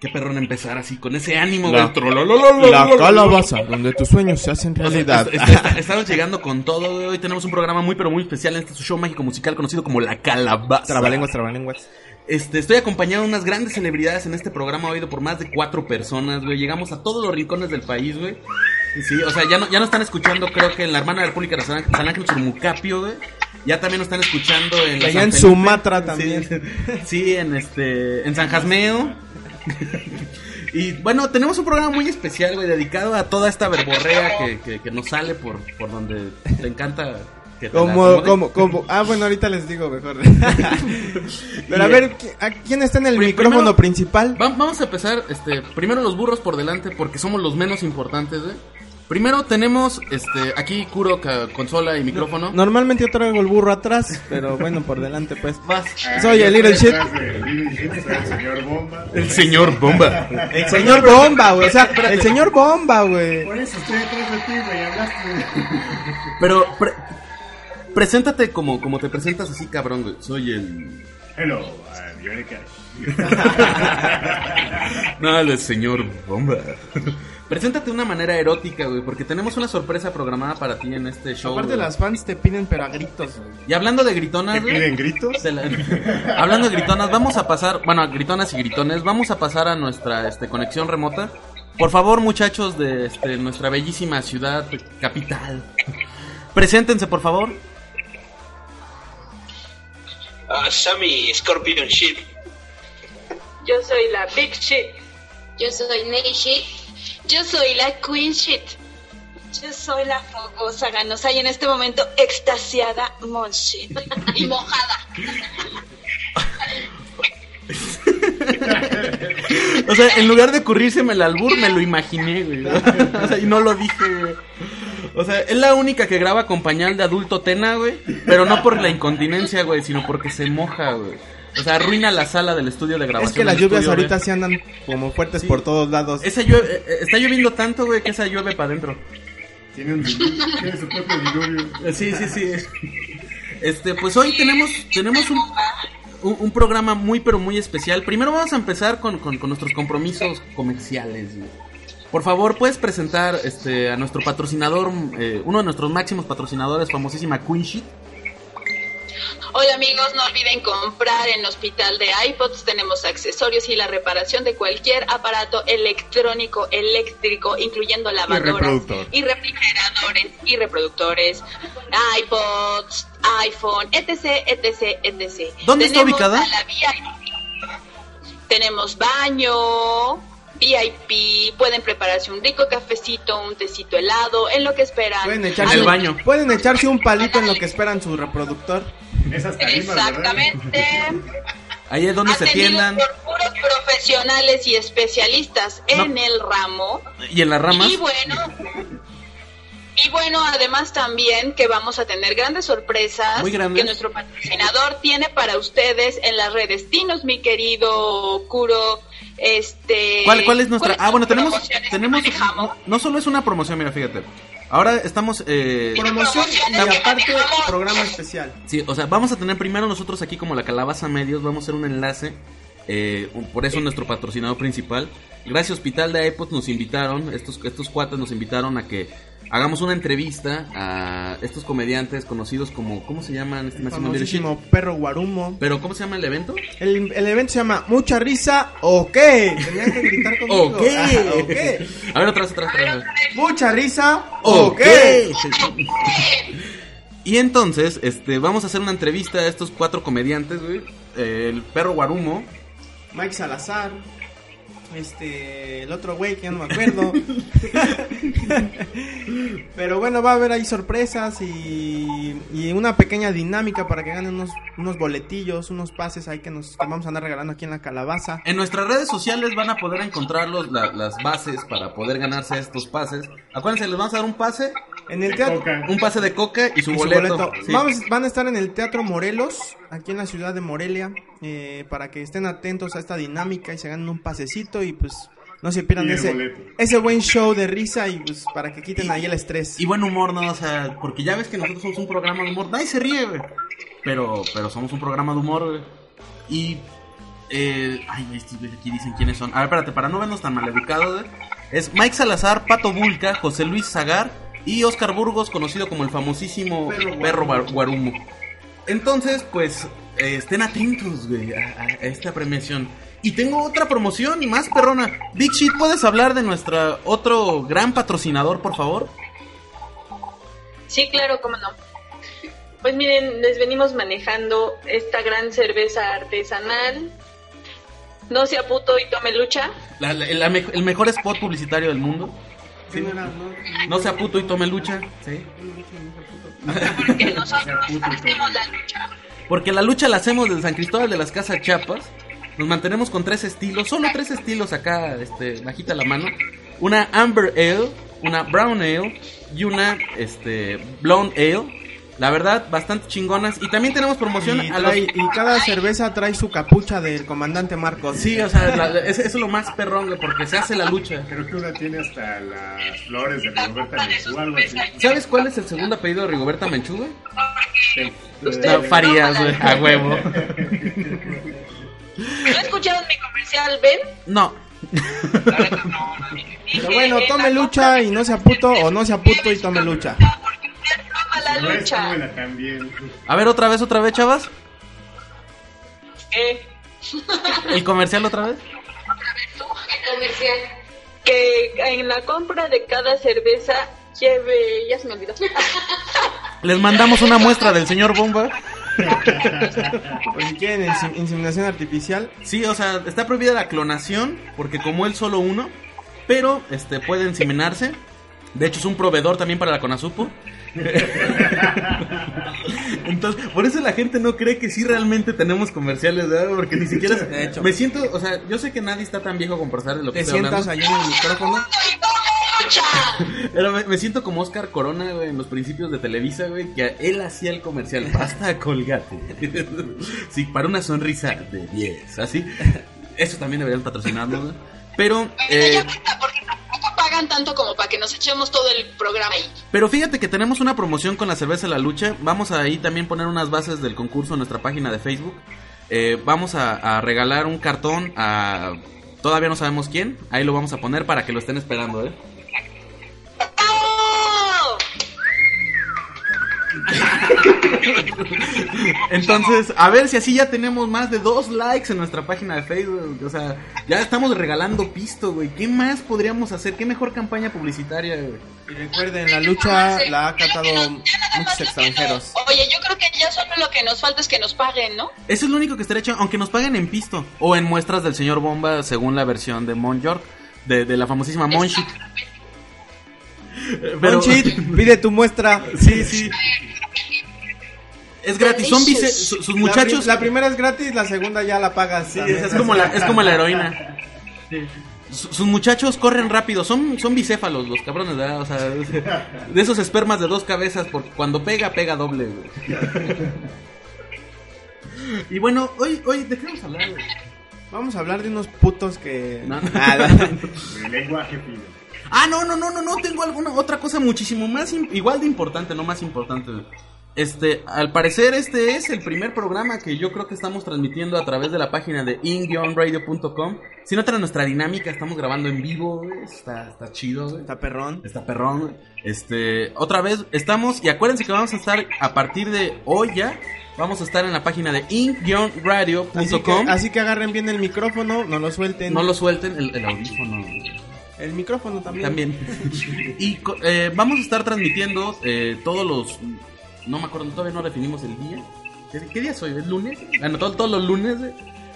Qué perrón empezar así, con ese ánimo, La- güey. Trololololololol. La calabaza, donde tus sueños se hacen realidad. Est- est- est- Estamos llegando con todo, güey. Hoy tenemos un programa muy, pero muy especial en este show mágico musical conocido como La Calabaza. Trabalenguas, trabalenguas. Este, estoy acompañado de unas grandes celebridades en este programa, oído por más de cuatro personas, güey. Llegamos a todos los rincones del país, güey. Sí, o sea, ya no, ya no están escuchando, creo que en la hermana República de San, San Ángel Surmucapio, güey. Ya también nos están escuchando en... la Allá en Felipe. Sumatra también. Sí, sí, en este, en San Jasmeo. Y bueno, tenemos un programa muy especial, güey, dedicado a toda esta verborrea que, que, que nos sale por, por donde te encanta que te la Como, como, como. Ah, bueno, ahorita les digo mejor. Pero a ver, ¿qui- ¿a quién está en el micrófono principal? Va- vamos a empezar, este, primero los burros por delante porque somos los menos importantes, güey. Primero tenemos, este, aquí Kuro, consola y micrófono. Normalmente yo traigo el burro atrás, pero bueno, por delante pues. Vas. Soy el Little Shit. El señor Bomba. El señor Bomba. El señor Bomba, güey. O sea, el señor Bomba, güey. Por eso estoy detrás de ti, güey. Hablaste. Pero, pre- preséntate como, como te presentas así, cabrón, güey. Soy el... Hello, I'm Cash. No, el señor Bomba. Preséntate de una manera erótica, güey, porque tenemos una sorpresa programada para ti en este show. Aparte güey. las fans te piden pero a gritos, güey. Y hablando de gritonas, ¿Te güey, piden gritos? de la- hablando de gritonas, vamos a pasar, bueno, a gritonas y gritones, vamos a pasar a nuestra este, conexión remota. Por favor, muchachos de este, nuestra bellísima ciudad capital, preséntense, por favor. Ah, Sammy Scorpion Ship. Yo soy la Big Shit. Yo soy Ney Shit. Yo soy la Queen Shit. Yo soy la fogosa ganosa y en este momento extasiada Mon Shit. Y mojada. O sea, en lugar de ocurrírseme el albur, me lo imaginé, güey. O sea, y no lo dije, güey. O sea, es la única que graba con pañal de adulto tena, güey. Pero no por la incontinencia, güey, sino porque se moja, güey. O sea, arruina la sala del estudio de grabación. Es que las lluvias estudio, ahorita güey. sí andan como fuertes Sí. por todos lados. Esa llue- eh, eh, está lloviendo tanto, güey, que esa llueve para adentro. Tiene, un, tiene su propio diluvio. Eh, Sí, sí, sí. Este, pues hoy tenemos, tenemos un, un, un programa muy, pero muy especial. Primero vamos a empezar con, con- con nuestros compromisos comerciales. güey. Por favor, puedes presentar este, a nuestro patrocinador, eh, uno de nuestros máximos patrocinadores, famosísima Queen Sheet. Hola amigos, no olviden comprar en Hospital de iPods. Tenemos accesorios y la reparación de cualquier aparato electrónico, eléctrico, incluyendo lavadoras y refrigeradores y reproductores, iPods, iPhone, etc, etc, etc. ¿Dónde está Tenemos ubicada? a la VIP. Tenemos baño, VIP, pueden prepararse un rico cafecito, un tecito helado, en lo que esperan. Pueden En echarse, el baño. pueden echarse un palito en lo que esperan su reproductor. Esas tarimas, ¿verdad? Exactamente. Ahí es donde se Atendidos tiendan. por puros profesionales y especialistas en el ramo. Y en las ramas. Y bueno, y bueno, además también que vamos a tener grandes sorpresas Muy grandes. que nuestro patrocinador tiene para ustedes en las redes. Dinos, mi querido Kuro, este... ¿Cuál, ¿Cuál es nuestra? ¿cuáles Ah, bueno, tenemos, tenemos, no solo es una promoción, mira, fíjate. Ahora estamos, eh, Promoción y aparte programa especial. Sí, o sea, vamos a tener primero nosotros aquí como la Calabaza Medios, vamos a hacer un enlace, eh, por eso nuestro patrocinador principal. Gracias Hospital de iPods nos invitaron, estos, estos cuates nos invitaron a que hagamos una entrevista a estos comediantes conocidos como, ¿cómo se llaman? Este? Famosísimo perro guarumo. Pero, ¿cómo se llama el evento? El, el evento se llama Mucha Risa, ¿o qué? Tenían que gritar conmigo. ¿O qué? Ah, ¿O qué? A ver, otra vez, otra vez, otra vez. Mucha risa, ¿o qué? Y entonces, este, vamos a hacer una entrevista a estos cuatro comediantes, güey. El perro Guarumo, Mike Salazar. Este, el otro güey que ya no me acuerdo. Pero bueno, va a haber ahí sorpresas y, y una pequeña dinámica para que ganen unos, unos boletillos, unos pases ahí que nos vamos a andar regalando aquí en la calabaza. En nuestras redes sociales van a poder encontrar los- la- las bases para poder ganarse estos pases. Acuérdense, les vamos a dar un pase, En el De teatro. coca. un pase de coca y su y su boleto. boleto. Sí. Vamos, van a estar en el Teatro Morelos, aquí en la ciudad de Morelia, eh, para que estén atentos a esta dinámica y se ganen un pasecito y pues no se pierdan Y ese, boleto. ese buen show de risa y pues para que quiten ahí el estrés. Y buen humor, ¿no? O sea, porque ya ves que nosotros somos un programa de humor. Nadie se ríe, güey. Pero, pero somos un programa de humor, güey. Y. Eh, ay, estos güeyes aquí dicen quiénes son. A ver, espérate, para no vernos tan maleducados, güey. Es Mike Salazar, Pato Bulca, José Luis Zagar y Oscar Burgos, conocido como el famosísimo Perro Perro, Guarumo. Guar- Guarumo. Entonces, pues, eh, estén atentos, güey, a, esta premiación. Y tengo otra promoción y más perrona. Big Shit, ¿puedes hablar de nuestra otro gran patrocinador, por favor? Sí, claro, cómo no. Pues miren, les venimos manejando esta gran cerveza artesanal. No sea puto y tome lucha. La- la- el mejor spot publicitario del mundo. Sí. No era, no- No sea puto y tome lucha. Sí. Que nosotros hacemos la lucha. Porque la lucha la hacemos desde San Cristóbal de las Casas Chiapas. Nos mantenemos con tres estilos, solo tres estilos acá, este, bajita la mano. Una Amber Ale, una Brown Ale y una, este, Blonde Ale. La verdad, bastante chingonas. Y también tenemos promoción Y, a los... y cada cerveza trae su capucha del comandante Marcos. Sí, o sea, la- es lo más perrón, güey, porque se hace la lucha. Creo que una tiene hasta las flores de Roberta Menchú, algo así. ¿Sabes cuál es el segundo apellido de Rigoberta Menchú, güey? Sí. No, Farías, güey, a huevo. ¿No escucharon mi comercial, Ben? No. Pero bueno, tome lucha y no sea puto o no sea puto y tome lucha. La No lucha. buena también. A ver, otra vez, otra vez, chavas. Eh, ¿El comercial otra vez? que en la compra de cada cerveza lleve... Ya se me olvidó. Les mandamos una muestra del señor Bomba. Pues si quieren inse- inseminación artificial, Sí, o sea, está prohibida la clonación, porque como él solo uno, pero este puede inseminarse. De hecho, es un proveedor también para la Conasupo. Entonces, por eso la gente no cree que sí realmente tenemos comerciales, ¿verdad? Porque ni siquiera... De hecho. Me siento, o sea, yo sé que nadie está tan viejo como para saber de lo que te estoy sientas hablando. ahí en el micrófono. Pero me, me siento como Oscar Corona, güey, en los principios de Televisa, güey, que él hacía el comercial. Basta, colgate. sí, para una sonrisa de 10, así. Eso también deberían patrocinarnos, güey. Pero, eh, Tanto como para que nos echemos todo el programa ahí. pero fíjate que tenemos una promoción con la cerveza La Lucha. Vamos a ahí también poner unas bases del concurso en nuestra página de Facebook. Eh, vamos a, a regalar un cartón a... Todavía no sabemos quién. Ahí lo vamos a poner para que lo estén esperando, ¿eh? Entonces, a ver si así ya tenemos más de dos likes en nuestra página de Facebook. O sea, ya estamos regalando pisto, güey. ¿Qué más podríamos hacer? ¿Qué mejor campaña publicitaria, güey? Y recuerden, la lucha la ha catado muchos extranjeros. Oye, yo creo que ya solo lo que nos falta es que nos paguen, ¿no? Eso es lo único que estaría hecho, aunque nos paguen en pisto. O en muestras del señor Bomba, según la versión de Mon York, de, de la famosísima Monshit. Pero- Monchit, pide tu muestra. Sí, sí. Es gratis. Son vice- su- sus muchachos. La, pri- la primera es gratis, la segunda ya la pagas. Sí, es, es como la, es como la heroína. Su- Sus muchachos corren rápido, son, son bicéfalos los cabrones, ¿verdad? O sea, de esos espermas de dos cabezas, porque cuando pega, pega doble, güey. Y bueno, hoy, hoy, ¿de qué vamos a hablar, güey? Vamos a hablar de unos putos que. No. Nada. Lenguaje fino. Ah, no, no, no, no, no, tengo alguna otra cosa muchísimo más, igual de importante, no más importante. Este, al parecer este es el primer programa que yo creo que estamos transmitiendo a través de la página de in-radio.com. Si notan nuestra dinámica, estamos grabando en vivo, está, está chido. Está perrón. Está perrón. Este, otra vez estamos, y acuérdense que vamos a estar a partir de hoy ya, vamos a estar en la página de Así in-radio.com. así que agarren bien el micrófono, no lo suelten. No lo suelten, el, el audífono. El micrófono también. También. y eh, vamos a estar transmitiendo eh, todos los. No me acuerdo, todavía no definimos el día. ¿Qué, qué día soy? ¿Es lunes? Bueno, todo- todos los lunes eh,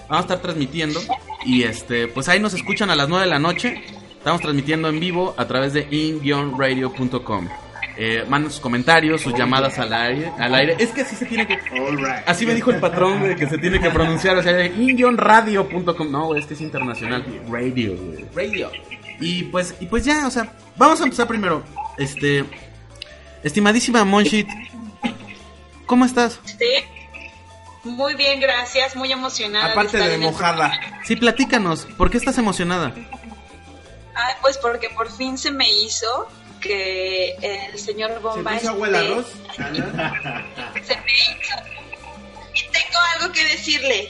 vamos a estar transmitiendo. Y este, pues ahí nos escuchan a las 9 de la noche. Estamos transmitiendo en vivo a través de in-radio.com. Eh, manden sus comentarios, sus llamadas al aire, al aire. Es que así se tiene que. All right. Así me dijo el patrón de que se tiene que pronunciar, o sea, in-radio.com. No, güey, este es internacional. Radio, güey. Radio. Y pues, y pues ya, o sea, vamos a empezar primero. Este, estimadísima Monshit, ¿cómo estás? Sí. Muy bien, gracias. Muy emocionada. Aparte de este- mojada. Sí, platícanos, ¿por qué estás emocionada? Ay, pues porque por fin se me hizo que el señor ¿Se Bomba te hizo abuela se me hizo. Y tengo algo que decirle.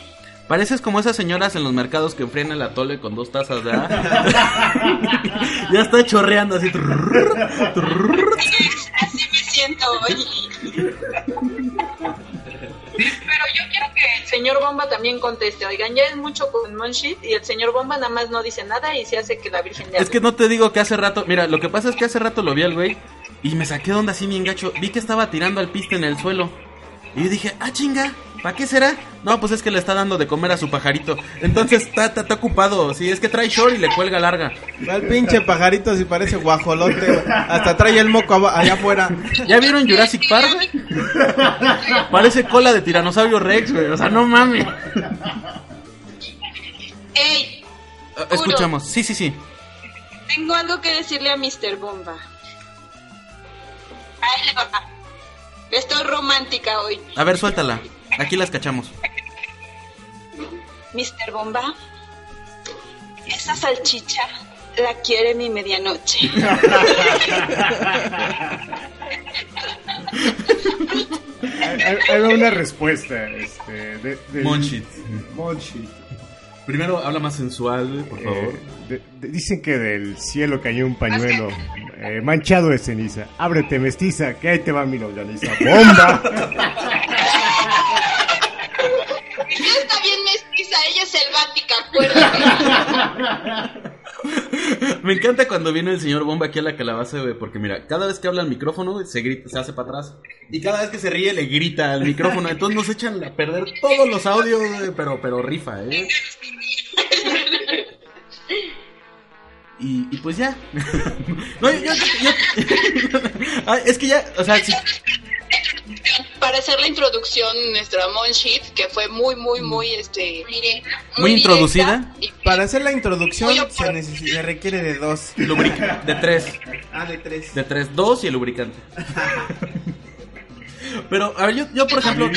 Pareces como esas señoras en los mercados que enfrían el atole con dos tazas, ¿verdad? ya está chorreando así. Así me siento hoy. Pero yo quiero que el señor Bomba también conteste. Oigan, ya es mucho con Monshit y el señor Bomba nada más no dice nada y se hace que la Virgen de Es que no te digo que hace rato, mira, lo que pasa es que hace rato lo vi al güey y me saqué de onda así bien gacho. Vi que estaba tirando al piste en el suelo. Y yo dije, ah, chinga, ¿para qué será? No, pues es que le está dando de comer a su pajarito. Entonces está, está, está ocupado. Sí, es que trae short y le cuelga larga. Va el pinche pajarito si parece guajolote. Hasta trae el moco allá afuera. ¿Ya vieron Jurassic Park, güey? Parece cola de tiranosaurio Rex, güey. O sea, no mames. ¡Ey! Ah, Escuchamos. Sí, sí, sí. Tengo algo que decirle a Mr. Bomba. Ahí le va. Estoy romántica hoy. A ver, suéltala. Aquí las cachamos. Mr. Bomba, esa salchicha la quiere mi medianoche. Va una respuesta. Este, de, de- Monchit. Monchit. Primero habla más sensual, por Eh, de- de- dicen que del cielo cayó un pañuelo eh, manchado de ceniza. Ábrete, mestiza, que ahí te va mi longaniza. ¡Bomba! Me encanta cuando viene el señor Bomba aquí a la calabaza, güey, porque mira, cada vez que habla al micrófono, se grita, se hace para atrás. Y cada vez que se ríe, le grita al micrófono. Entonces nos echan a perder todos los audios, güey, pero, pero rifa, ¿eh? Y, y pues ya. no, yo, Ay, es que ya, o sea, sí, Para hacer la introducción, nuestra Monshit, que fue muy, muy, muy, este... Muy directa introducida. Para hacer la introducción se, se requiere de dos. lubrica- de tres. Ah, de tres. De tres, dos y el lubricante. Pero, a ver, yo, yo por ejemplo,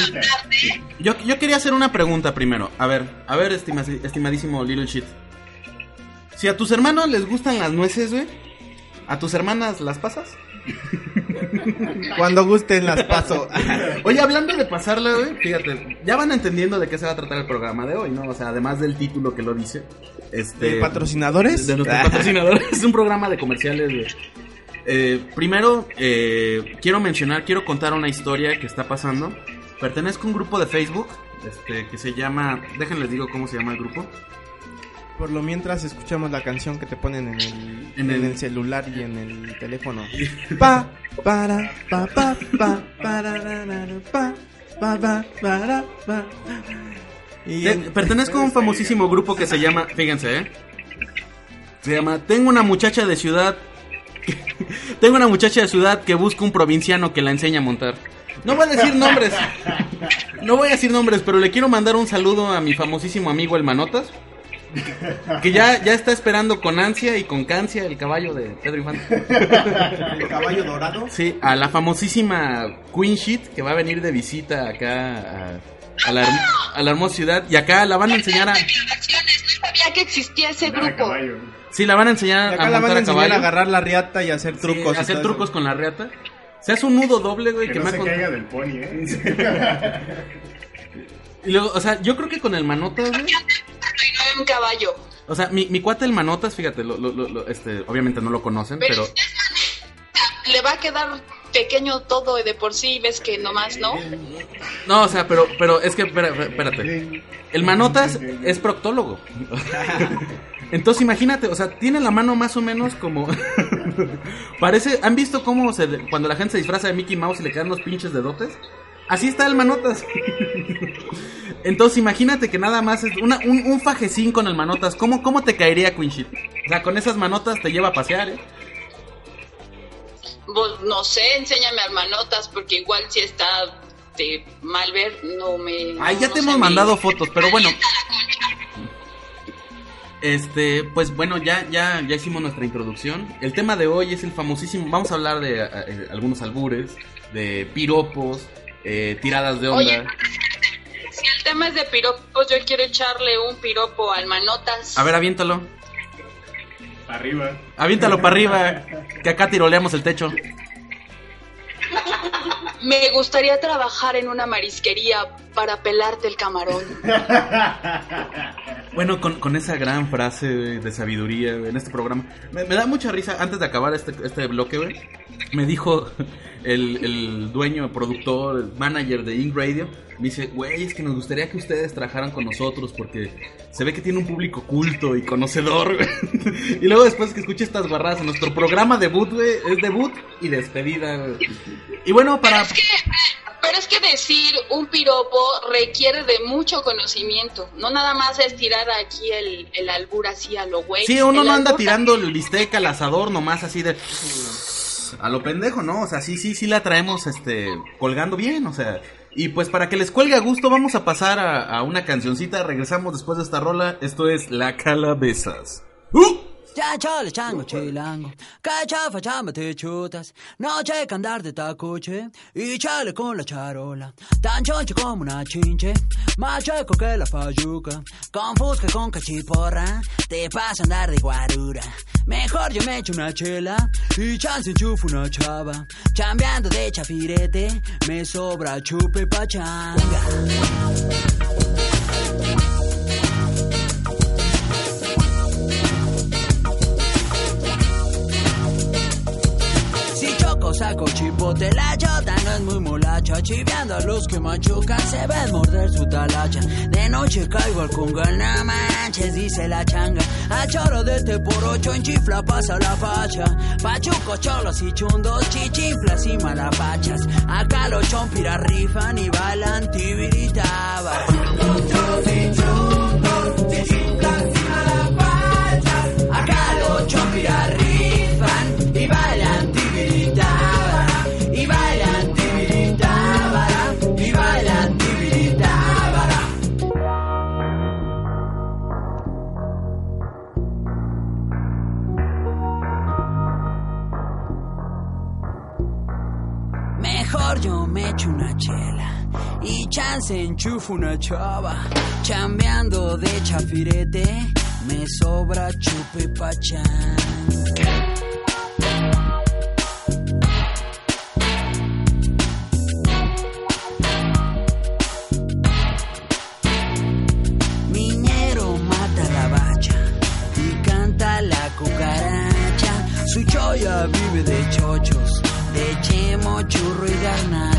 yo, yo quería hacer una pregunta primero. A ver, a ver, estima- estimadísimo Little Shit. Si a tus hermanos les gustan las nueces, güey, ¿a tus hermanas las pasas? Cuando gusten las paso. Oye, hablando de pasarla, güey, fíjate, ya van entendiendo de qué se va a tratar el programa de hoy, ¿no? O sea, además del título que lo dice. Este, ¿De patrocinadores? de nuestros patrocinadores. Es un programa de comerciales. de- Eh, primero, eh, quiero mencionar, quiero contar una historia que está pasando. Pertenezco a un grupo de Facebook este, que se llama. Déjenles digo cómo se llama el grupo. Por lo mientras escuchamos la canción que te ponen en el, En en el- el celular y en el teléfono. Pa, para, pa, pa, pa, para, ra, ra, ra, pa, pa, pa, para, pa. Y Te- en- pertenezco a un famosísimo grupo que se llama. Fíjense, ¿eh? Se llama Tengo una muchacha de ciudad. Tengo una muchacha de ciudad que busca un provinciano que la enseña a montar. No voy a decir nombres. No voy a decir nombres, pero le quiero mandar un saludo a mi famosísimo amigo el Manotas. Que ya, ya está esperando con ansia y con cancia el caballo de Pedro Infante. el caballo dorado. Sí, a la famosísima Queen Sheet que va a venir de visita acá a, a la, a la hermosa ciudad. Y acá la van a enseñar a. No sabía que existía ese grupo. Sí, la van a enseñar acá a la van a enseñar a caballo. agarrar la riata y hacer trucos. hacer trucos eso. con la reata. Se hace un nudo doble, güey, Que que no me se caiga del pony, ¿eh? Y luego, o sea, yo creo que con el Manotas, güey. Y no en caballo. O sea, mi, mi cuate el Manotas, fíjate, lo, lo- lo- este, obviamente no lo conocen, Pero, pero... le va a quedar pequeño todo de por sí, ves que nomás, ¿no? No, o sea, pero, pero es que, espérate. El Manotas es proctólogo. Entonces imagínate, o sea, tiene la mano más o menos como... Parece, ¿han visto cómo se, cuando la gente se disfraza de Mickey Mouse y le quedan los pinches dedotes? Así está el Manotas. Entonces imagínate que nada más es una, un, un fajecín con el manotas. ¿Cómo, ¿Cómo te caería Queen Shit? O sea, con esas manotas te lleva a pasear, ¿eh? Pues, no sé, enséñame al manotas porque igual si está de mal ver, no me... Ay, ya no te hemos me- mandado fotos, pero bueno. Este, pues bueno, ya, ya, ya hicimos nuestra introducción. El tema de hoy es el famosísimo. Vamos a hablar de eh, eh, algunos albures, de piropos, eh, tiradas de onda. Oye, si el tema es de piropos, yo quiero echarle un piropo al manotas. A ver, aviéntalo. Arriba. Aviéntalo para arriba, que acá tiroleamos el techo. Me gustaría trabajar en una marisquería para pelarte el camarón. Bueno, con, con esa gran frase de sabiduría en este programa, me, me da mucha risa. Antes de acabar este, este bloque, güey, me dijo el, el dueño, productor, el manager de Ink Radio, me dice, güey, es que nos gustaría que ustedes trabajaran con nosotros porque se ve que tiene un público culto y conocedor. güey". y luego después que escuche estas barras, nuestro programa debut, güey, es debut y despedida. Y bueno, para... Es que, pero es que decir un piropo requiere de mucho conocimiento. No nada más es tirar aquí el, el albur así a lo güey. Sí, uno El no anda tirando el bistec al asador nomás así de... A lo pendejo, ¿no? O sea, sí, sí, sí la traemos este, colgando bien, o sea... Y pues para que les cuelgue a gusto, vamos a pasar a, a una cancioncita. Regresamos después de esta rola. Esto es La Calabezas. ¡Uh! Ya chale chango chilango, cacha fachamba te chutas, noche que andar de tacuche. Y chale con la charola, tan choncho como una chinche, más chueco que la fayuca, confusca con cachiporra, te pasa a andar de guarura, mejor yo me echo una chela. Y chance enchufo una chava, chambeando de chafirete, me sobra chupe pachanga. Saco chipote, la chota no es muy molacha. Chiveando a los que machucan, se ven morder su talacha. De noche caigo al conga, no manches, dice la changa. A choro de este por ocho en chifla pasa la facha. Pachuco, cholos y chundos, chichinflas y malapachas. Acá los chompiras rifan y bailan tibiritabas Acá los chompiras rifan Mejor yo me echo una chela y chance enchufo una chava. Chambeando de chafirete, me sobra chupe pachán. Miñero mata la churro y garnachas.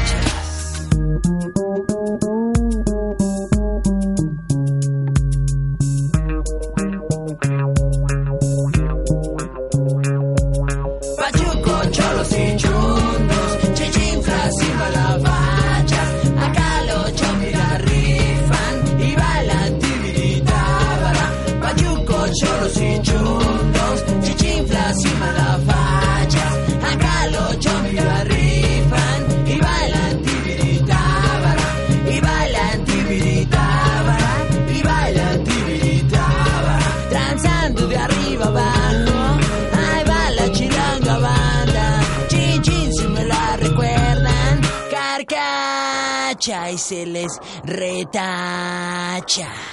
Gotcha.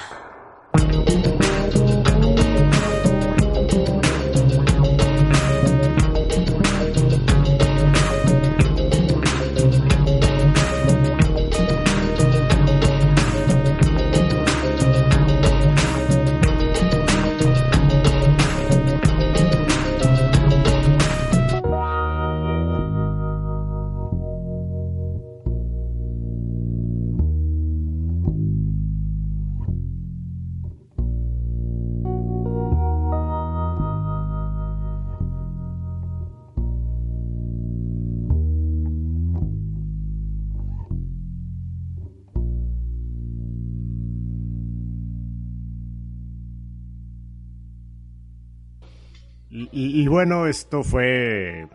Bueno, esto fue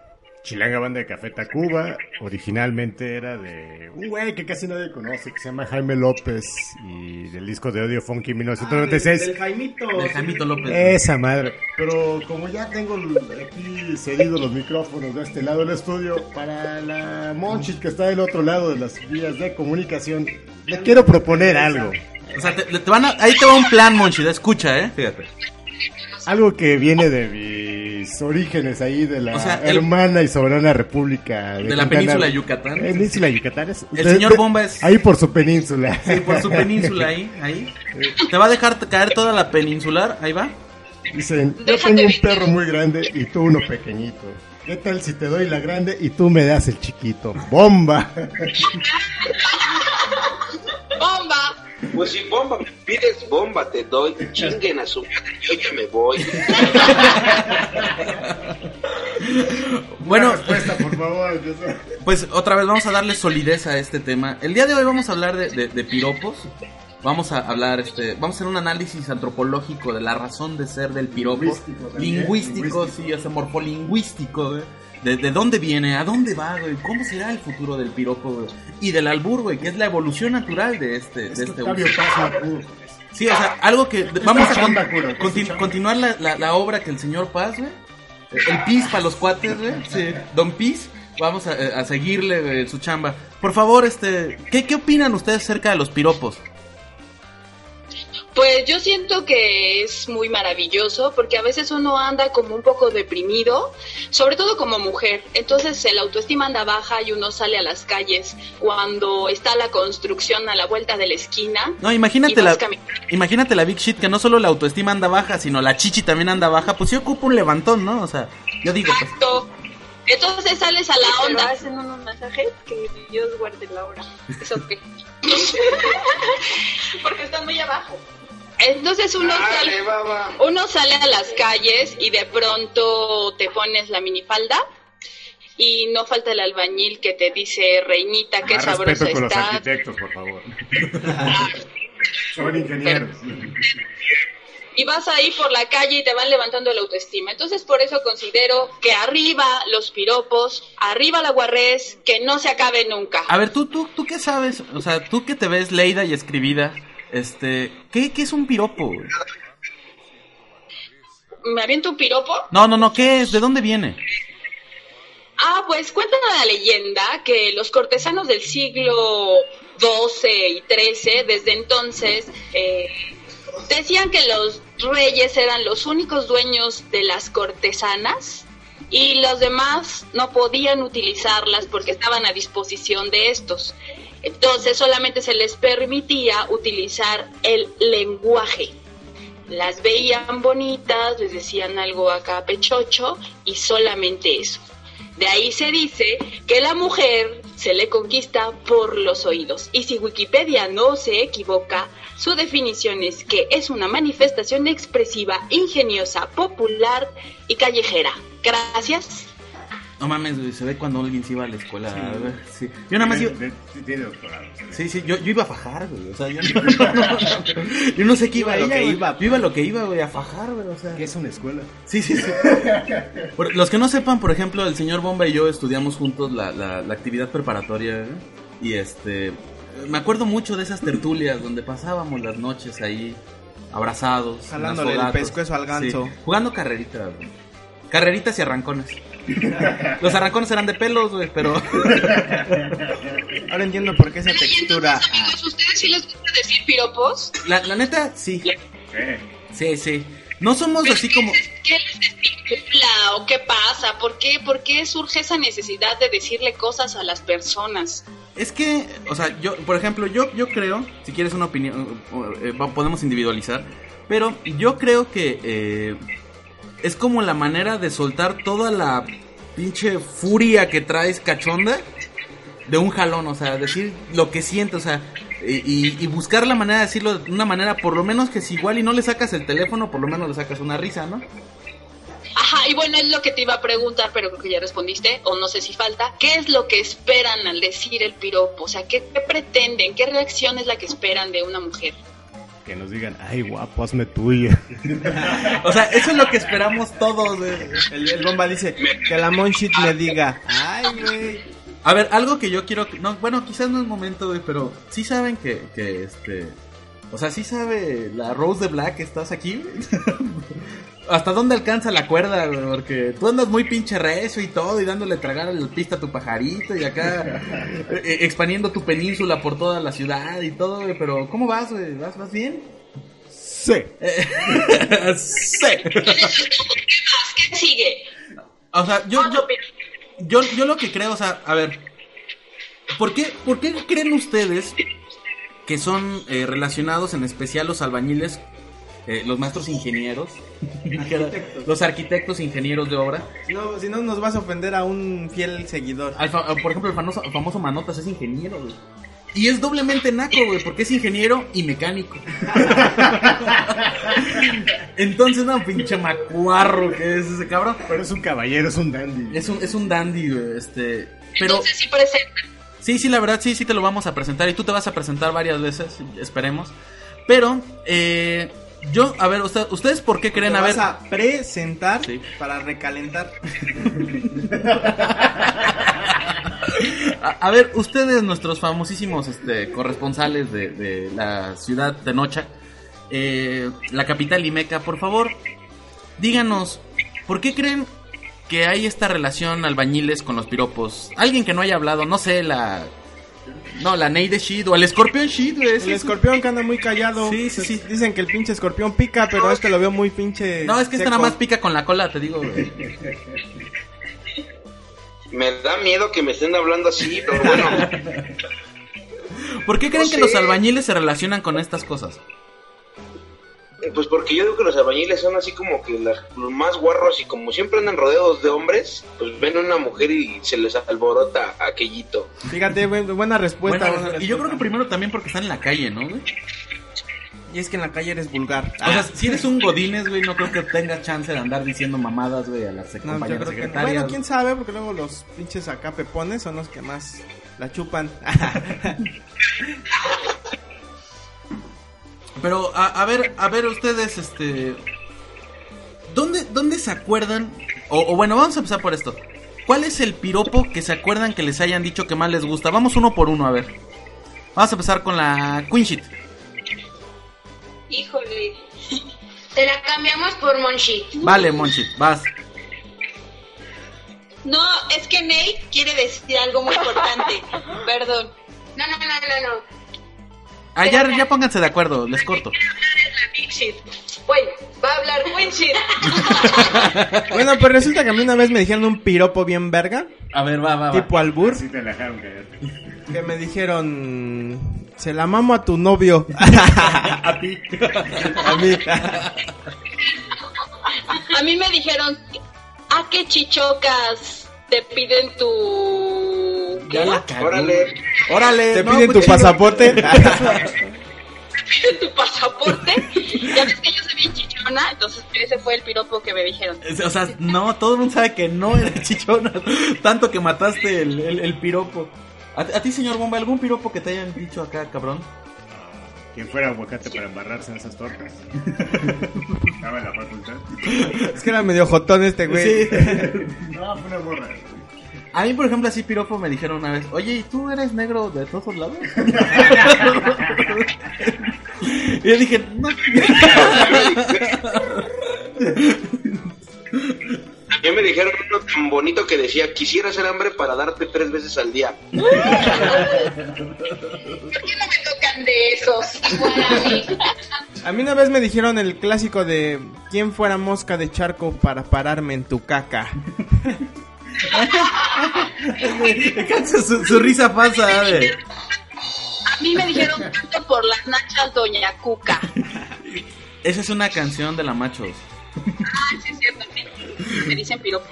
Chilanga Banda de Café Tacuba. Originalmente era de un güey que casi nadie conoce, que se llama Jaime López. Y del disco de Audio Funky 1996. Del Jaimito. De Jaimito López. Esa madre. Pero como ya tengo aquí cedidos los micrófonos de este lado del estudio, para la Monchis que está del otro lado de las vías de comunicación, le quiero proponer algo. O sea, te, te van a- ahí te va un plan, Monchida, escucha, ¿eh? Fíjate. Algo que viene de mis orígenes ahí de la O sea, el- hermana y soberana república De la península de Yucatán. Península de Yucatán es- El de- señor Bomba es- Ahí por su península. Sí, por su península ahí, ahí. Te va a dejar caer toda la peninsular, ahí va. Dicen, yo tengo un perro muy grande y tú uno pequeñito. ¿Qué tal si te doy la grande y tú me das el chiquito? ¡Bomba! ¡Bomba! Pues si bomba me pides bomba, te doy. Chinguen a su madre, yo ya me voy. Bueno, respuesta, por favor. pues otra vez vamos a darle solidez a este tema. El día de hoy vamos a hablar de, de- de piropos. Vamos a hablar, este, vamos a hacer un análisis antropológico de la razón de ser del piropo. Lingüístico también, Lingüístico, sí, o sea, morfolingüístico, güey. De, de dónde viene, a dónde va, güey, cómo será el futuro del piropo, güey. Y del albur, güey, que es la evolución natural de este, de este Macur. Sí, o sea, algo que. Vamos a con- continuar la, la, la obra que el señor Paz, güey. El Pis para los cuates, güey. Sí. Don Pis. Vamos a, a seguirle güey, su chamba. Por favor, este. ¿qué, ¿Qué opinan ustedes acerca de los piropos? Pues yo siento que es muy maravilloso porque a veces uno anda como un poco deprimido, sobre todo como mujer. Entonces el autoestima anda baja y uno sale a las calles cuando está la construcción a la vuelta de la esquina. No, imagínate la, imagínate la Big Shit que no solo la autoestima anda baja, sino la chichi también anda baja. Pues sí ocupa un levantón, ¿no? O sea, yo digo, pues. Exacto. Entonces sales a la Pero onda. hacen unos masajes que Dios guarde la hora. ¿Eso qué? Porque están muy abajo. Entonces uno sale, baba. uno sale a las calles y de pronto te pones la minifalda y no falta el albañil que te dice, reinita, qué Más sabrosa respeto con los está. arquitectos, por favor. Son ingenieros. Y vas ahí por la calle y te van levantando la autoestima. Entonces por eso considero que arriba los piropos, arriba la guarrez, que no se acabe nunca. A ver, tú, tú, tú qué sabes, o sea, tú que te ves leída y escribida, este, ¿qué, qué es un piropo? güey? ¿Me aviento un piropo? No, no, no, ¿qué es? ¿De dónde viene? Ah, pues cuentan la leyenda que los cortesanos del siglo XII y XIII, desde entonces, eh, decían que los reyes eran los únicos dueños de las cortesanas y los demás no podían utilizarlas porque estaban a disposición de estos. Entonces solamente se les permitía utilizar el lenguaje. Las veían bonitas, les decían algo acá pechocho y solamente eso. De ahí se dice que la mujer se le conquista por los oídos. Y si Wikipedia no se equivoca, su definición es que es una manifestación expresiva, ingeniosa, popular y callejera. Gracias. No mames, güey, se ve cuando alguien se iba a la escuela. a ver, sí. Yo nada más iba... Tiene doctorado. Sí, sí, yo, yo iba a fajar, güey. O sea, yo no, yo no sé qué iba, Iba a lo ella, que güey. iba. Yo iba a lo que iba, güey, a fajar, güey. O sea. ¿Qué es una escuela? Sí, sí, sí. Por- los que no sepan, por ejemplo, el señor Bomba y yo estudiamos juntos la, la, la actividad preparatoria. ¿eh? Y este. Me acuerdo mucho de esas tertulias donde pasábamos las noches ahí abrazados. Jalándole el pescuezo al ganso. Sí, jugando carreritas, güey. Carreritas y arrancones. Los arrancones eran de pelos, güey, pero. Ahora entiendo por qué esa textura. entonces, amigos, ¿ustedes sí les gusta decir piropos? La, la neta, sí. Sí, sí. No somos así como. ¿Qué les estimula o qué pasa? ¿Por qué, ¿Por qué surge esa necesidad de decirle cosas a las personas? Es que, o sea, yo, por ejemplo, yo, yo creo, si quieres una opinión, eh, podemos individualizar, pero yo creo que eh, es como la manera de soltar toda la pinche furia que traes cachonda de un jalón, o sea, decir lo que sientes, o sea, y, y- buscar la manera de decirlo de una manera, por lo menos que si igual y no le sacas el teléfono, por lo menos le sacas una risa, ¿no? Ajá, y bueno, es lo que te iba a preguntar, pero creo que ya respondiste, o no sé si falta. ¿Qué es lo que esperan al decir el piropo? O sea, ¿qué, qué pretenden? ¿Qué reacción es la que esperan de una mujer? Que nos digan, ay guapo, hazme tuya. O sea, eso es lo que esperamos todos. El, bomba dice que la Monshit me diga, ay, güey. A ver, algo que yo quiero. No, bueno, quizás no es momento, güey, pero sí saben que, que este. O sea, sí sabe la Rose de Black que estás aquí. ¿Hasta dónde alcanza la cuerda, güey? Porque tú andas muy pinche recio y todo, y dándole tragar el pista a tu pajarito, y acá eh, expandiendo tu península por toda la ciudad y todo, güey. Pero, ¿cómo vas, güey? ¿Vas, ¿Vas bien? Sí. sí. ¿Qué sigue? O sea, yo, yo, yo, yo lo que creo, o sea, a ver, ¿por qué, por qué creen ustedes que son eh, relacionados en especial los albañiles, eh, los maestros ingenieros, los arquitectos ingenieros de obra? Si no, si no nos vas a ofender a un fiel seguidor. Al fa- por ejemplo, el famoso, el famoso Manotas es ingeniero, güey. Y es doblemente naco, güey, porque es ingeniero y mecánico. Entonces, no, pinche macuarro que es ese cabrón. Pero es un caballero, es un dandy. Es un, es un dandy, güey, este... Pero... Entonces sí presenta. Sí, sí, la verdad, sí, sí te lo vamos a presentar. Y tú te vas a presentar varias veces, esperemos. Pero, eh, yo, a ver, usted- ¿ustedes por qué creen? Te A ver, vas a presentar Sí. para recalentar. a, a ver, ustedes, nuestros famosísimos este, corresponsales de, de la ciudad de Nocha, eh, la capital Limeca, por favor, díganos, ¿por qué creen que hay esta relación albañiles con los piropos? Alguien que no haya hablado, no sé, la... No, la Neide Shid o el escorpión Shid, güey. El escorpión que anda muy callado. Sí, sí, sí. Dicen que el pinche escorpión pica, pero este lo veo muy pinche. No, es que este nada más pica con la cola, te digo. güey. Me da miedo que me estén hablando así, pero bueno. ¿Por qué creen No que sé. los albañiles se relacionan con estas cosas? Pues porque yo digo que los albañiles son así como que las- los más guarros y como siempre andan rodeados de hombres, pues ven a una mujer y se les alborota aquellito. Fíjate, buen- buena respuesta. Buena y yo creo que primero también porque están en la calle, ¿no, güey? Y es que en la calle eres vulgar. O sea, si eres un godines, güey, no creo que tengas chance de andar diciendo mamadas, güey, a las No, yo compañeras que- secretarias. Bueno, quién sabe, porque luego los pinches acá pepones son los que más la chupan. Pero, a, a ver, a ver, ustedes, este... ¿Dónde, dónde se acuerdan? O, o bueno, vamos a empezar por esto. ¿Cuál es el piropo que se acuerdan que les hayan dicho que más les gusta? Vamos uno por uno, a ver. Vamos a empezar con la Queen Shit. Híjole. Te la cambiamos por Monchi. Vale, Monchit, vas. No, es que Nate quiere decir algo muy importante. Perdón. No, no, no, no, no. Ah, ya, ya pónganse de acuerdo, les corto. Bueno, va a hablar bueno, pues resulta que a mí una vez me dijeron un piropo bien verga, A ver, va, va, va. tipo albur, Sí te la dejaron caer. que me dijeron, se la mamo a tu novio. A ti. a mí. A mí me dijeron, ¿a qué chichocas te piden tu... Ya la cagó. Órale. Órale. ¿Te no, piden tu pues, pasaporte? ¿Piden tu pasaporte? ya ves que yo soy bien chichona, entonces ese fue el piropo que me dijeron. O sea, no, todo el mundo sabe que no eres chichona. Tanto que mataste el, el- el piropo. ¿A, a ti, señor Bomba, algún piropo que te hayan dicho acá, cabrón? Quien fuera aguacate para embarrarse en esas tortas. Estaba en la facultad. es que era medio jotón este güey. No, fue una borra. A mí, por ejemplo, así piropo me dijeron una vez, oye, ¿y tú eres negro de todos lados? y yo dije, no. A mí me dijeron uno tan bonito que decía, quisiera ser hambre para darte tres veces al día. ¿Por qué no me tocan de esos? A mí una vez me dijeron el clásico de quién fuera mosca de charco para pararme en tu caca. su, su risa falsa de... A mí me dijeron tanto por las nachas Doña Cuca. Esa es una canción de la machos. Ah, sí, es cierto. Me dicen piropo.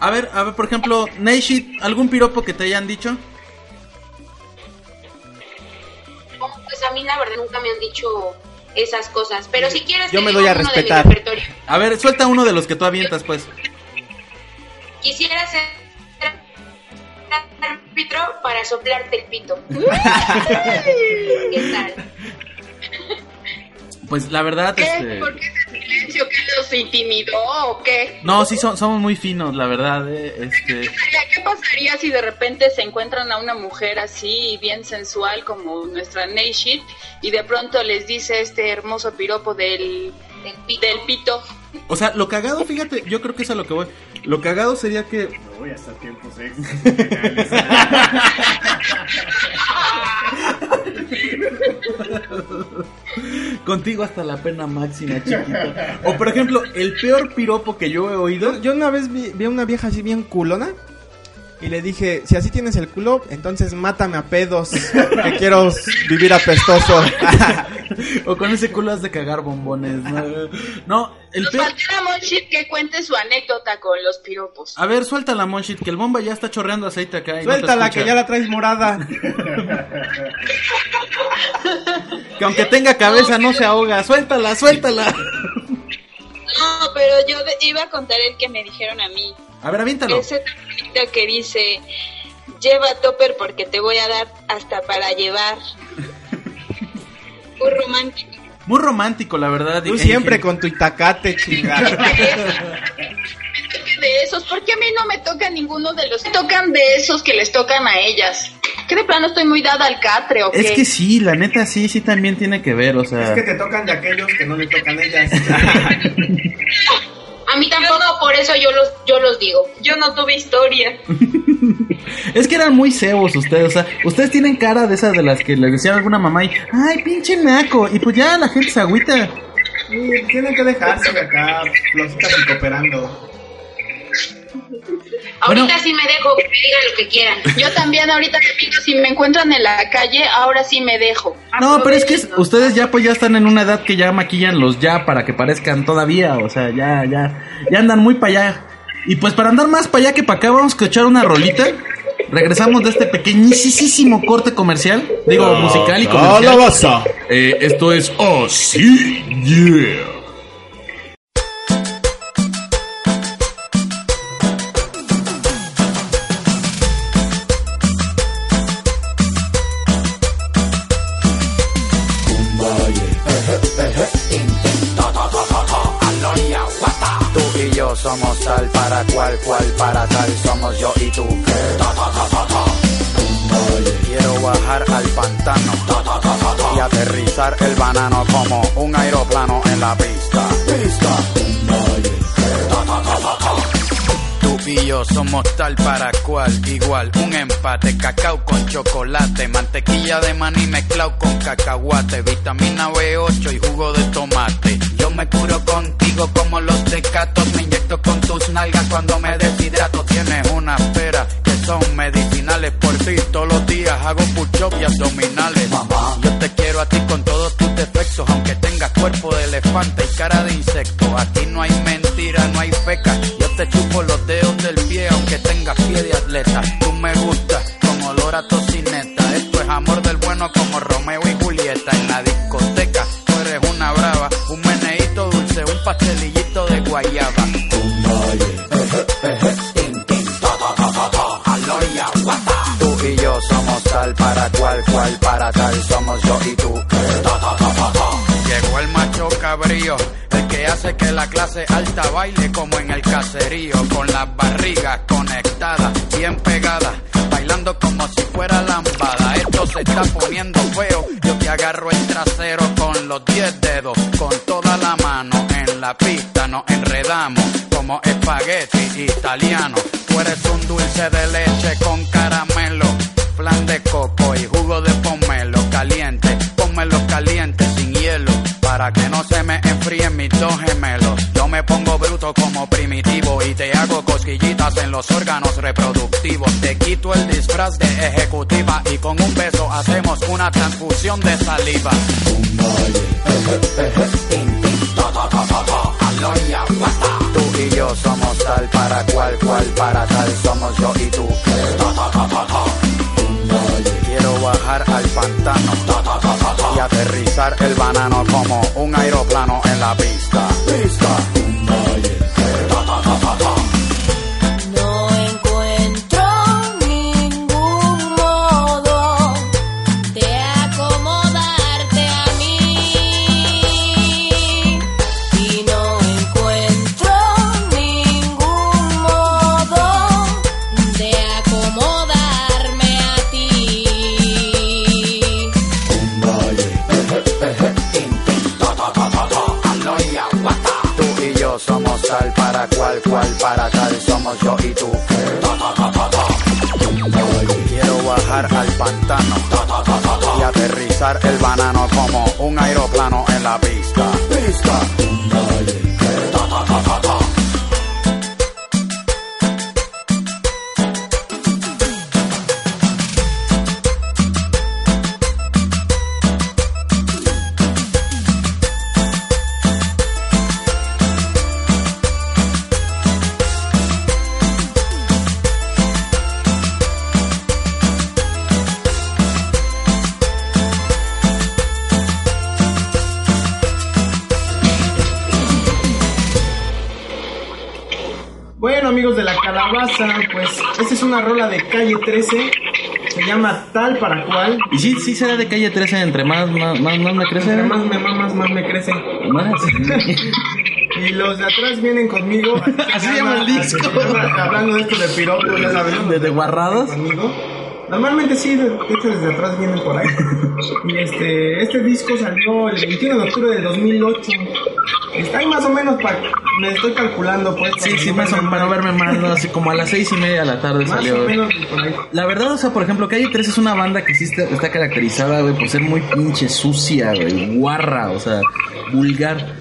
A ver, a ver, por ejemplo, Nashit, ¿algún piropo que te hayan dicho? Oh, Pues a mí la verdad nunca me han dicho esas cosas. Pero si quieres, Yo te me digo doy a respetar. repertorio. A ver, suelta uno de los que tú avientas, pues. Quisiera ser árbitro para soplarte el pito. ¿Qué tal? Pues la verdad, ¿Qué? este... ¿Por qué ese silencio? ¿Qué los intimidó o qué? No, sí, son- somos muy finos, la verdad, eh, este... ¿Qué pasaría si de repente se encuentran a una mujer así, bien sensual como nuestra Neyshit, y de pronto les dice este hermoso piropo del, del pito? O sea, lo cagado, fíjate, yo creo que es a lo que voy. Lo cagado sería que... Me voy hasta tiempos extras. Contigo hasta la pena máxima, chiquito. O por ejemplo, el peor piropo que yo he oído... Yo, yo una vez vi, vi a una vieja así bien culona. Y le dije, si así tienes el culo, entonces mátame a pedos. Que quiero vivir apestoso. o con ese culo has de cagar bombones. No, no el Nos peor... faltará Monshit que cuente su anécdota con los piropos. A ver, suelta la monshit, que el bomba ya está chorreando aceite acá. y no Suéltala, que ya la traes morada. Que aunque tenga cabeza no se ahoga. Suéltala, suéltala. No, pero yo iba a contar el que me dijeron a mí. A ver, aviéntalo. Ese bonito que dice, lleva topper porque te voy a dar hasta para llevar. Muy romántico. Muy romántico, la verdad. Tú y- siempre con tu itacate, chingada. De esos, ¿por qué a mí no me toca ninguno de los que tocan de esos que les tocan a ellas? Que de plano estoy muy dada al catre o qué? Es que sí, la neta sí, sí también tiene que ver, o sea... Es que te tocan de aquellos que no le tocan a ellas. A mí tampoco, por eso yo los, yo los digo. Yo no tuve historia. Es que eran muy cebos ustedes, o sea, ustedes tienen cara de esas de las que le decían a alguna mamá y, ay, pinche naco, y pues ya la gente se agüita. Sí, tienen que dejarse de acá, flositas y cooperando. Ahorita sí me dejo que me digan lo que quieran. Yo también ahorita repito, si me encuentran en la calle, ahora sí me dejo. No, pero es que ustedes ya pues ya están en una edad que ya maquillan los ya para que parezcan todavía, o sea, ya, ya, ya andan muy para allá. Y pues para andar más para allá que para acá vamos a escuchar una rolita. Regresamos de este pequeñísimo corte comercial, digo musical y comercial. Eh, esto es Oh sí, yeah. Tal para cual, cual para tal somos yo y tú. Quiero bajar al pantano y aterrizar el banano como un aeroplano en la pista. Tú y yo somos tal para cual, igual, un empate, cacao con chocolate, mantequilla de maní mezclado con cacahuate, vitamina B8 y jugo de tomate. Yo me curo contigo como los tecatos, me inyecto con tus nalgas cuando me deshidrato. Tienes una pera que son medicinales por ti, todos los días hago push-up y abdominales. Yo te quiero a ti con todos tus defectos, aunque tengas cuerpo de elefante y cara de insecto. Aquí no hay mentira, no hay feca. Yo te chupo los dedos de atleta. Tú me gustas con olor a tocineta. Esto es amor del bueno como Romeo y Julieta en la discoteca. Tú eres una brava, un meneíto dulce, un pastelillito de guayaba. Tú y yo somos tal para cual, cual para tal somos yo y tú. Llegó el macho cabrío, que hace que la clase alta baile como en el caserío, con las barrigas conectadas, bien pegadas, bailando como si fuera lambada. Esto se está poniendo feo, yo te agarro el trasero con los 10 dedos, con toda la mano en la pista, nos enredamos como espagueti italiano. Tú eres un dulce de leche con caramelo, flan de coco y jugo de pomelo caliente, pónmelo caliente sin hielo, para que no se me dos gemelos. Yo me pongo bruto como primitivo y te hago cosquillitas en los órganos reproductivos. Te quito el disfraz de ejecutiva y con un beso hacemos una transfusión de saliva. Tú y yo somos tal para cual, cual para tal somos yo y tú. Aterrizar el banano como un aeroplano en la pista. Al pantano y aterrizar el banano como un aeroplano en la pista. Pista. 13. Se llama Tal para Cual. Y sí, sí será de calle 13, entre más, más, más, más me crece. Entre más me mamas, más me crece. Más. Y los de atrás vienen conmigo. Así se llama el disco. Hablando de esto de piropos, ya saben. ¿De, de guarrados? Conmigo. Normalmente sí, de de hecho desde atrás vienen por ahí. Y este, este disco salió el 21 de octubre del 2008. Está ahí más o menos, para, me estoy calculando pues. Sí, sí, más o menos, para verme mal, ¿no? Así como a las seis y media de la tarde Más salió. o menos por ahí. La verdad, o sea, por ejemplo, Calle 13 es una banda que sí está, está caracterizada, güey, por ser muy pinche sucia, güey, guarra, o sea, vulgar.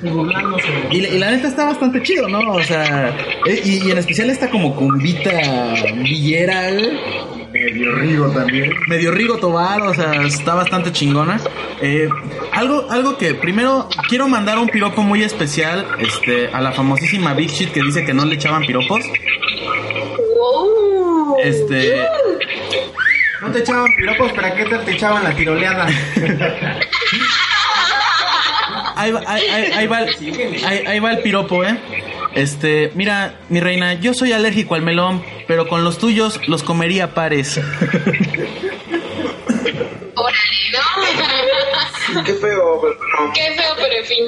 Y la- neta está bastante chido, ¿no? O sea, eh, y, y en especial está como cumbita villera, güey. Medio Rigo también. Medio Rigo Tobar, o sea, está bastante chingona. Eh, algo, algo que primero quiero mandar un piropo muy especial este, a la famosísima Big Shit que dice que no le echaban piropos. Wow. Este, No te echaban piropos, ¿para qué te, te echaban la tiroleada? ahí, va- ahí- ahí- ahí va el, ahí- ahí va el piropo, ¿eh? Este, mira, mi reina, yo soy alérgico al melón, pero con los tuyos los comería a pares. Órale, ¿no? Qué feo, pero no. Qué feo, pero en fin.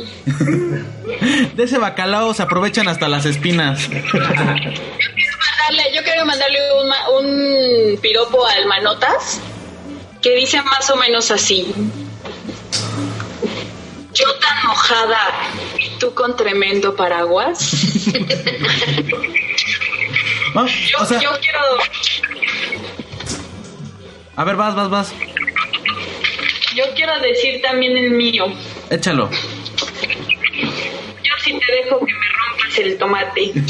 De ese bacalao se aprovechan hasta las espinas. Mandarle- yo quiero mandarle un, ma- un piropo al Manotas que dice más o menos así. Yo tan mojada y tú con tremendo paraguas. ¿No? Yo, O sea, yo quiero a ver, vas, vas, vas. yo quiero decir también el mío. Échalo. Yo sí te dejo que me rompas el tomate.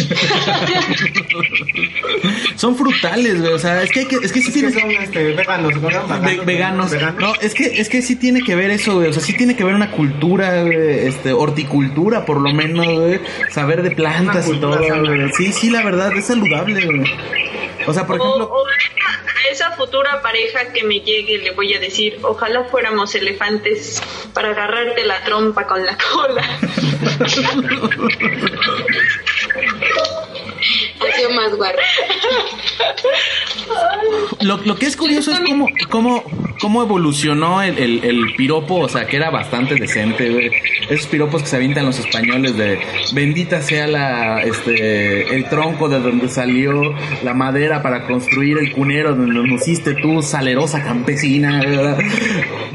Son frutales, güey. O sea, es que, hay que es que sí Es que tiene son este, veganos, ¿no? Ve- veganos. No, es que, es que sí tiene que ver eso, güey. O sea, sí tiene que ver una cultura, güey, este, horticultura, por lo menos, güey. Saber de plantas y todo, güey. Sí, sí, la verdad, es saludable, güey. O sea, por ejemplo, o a esa- a esa futura pareja que me llegue le voy a decir, ojalá fuéramos elefantes para agarrarte la trompa con la cola. Más guarro. lo, lo que es curioso es cómo, cómo, cómo evolucionó el, el, el piropo, o sea, que era bastante decente, güey. Esos piropos que se avientan los españoles de bendita sea la, este, el tronco de donde salió la madera para construir el cunero donde nos hiciste tú, salerosa campesina, ¿verdad?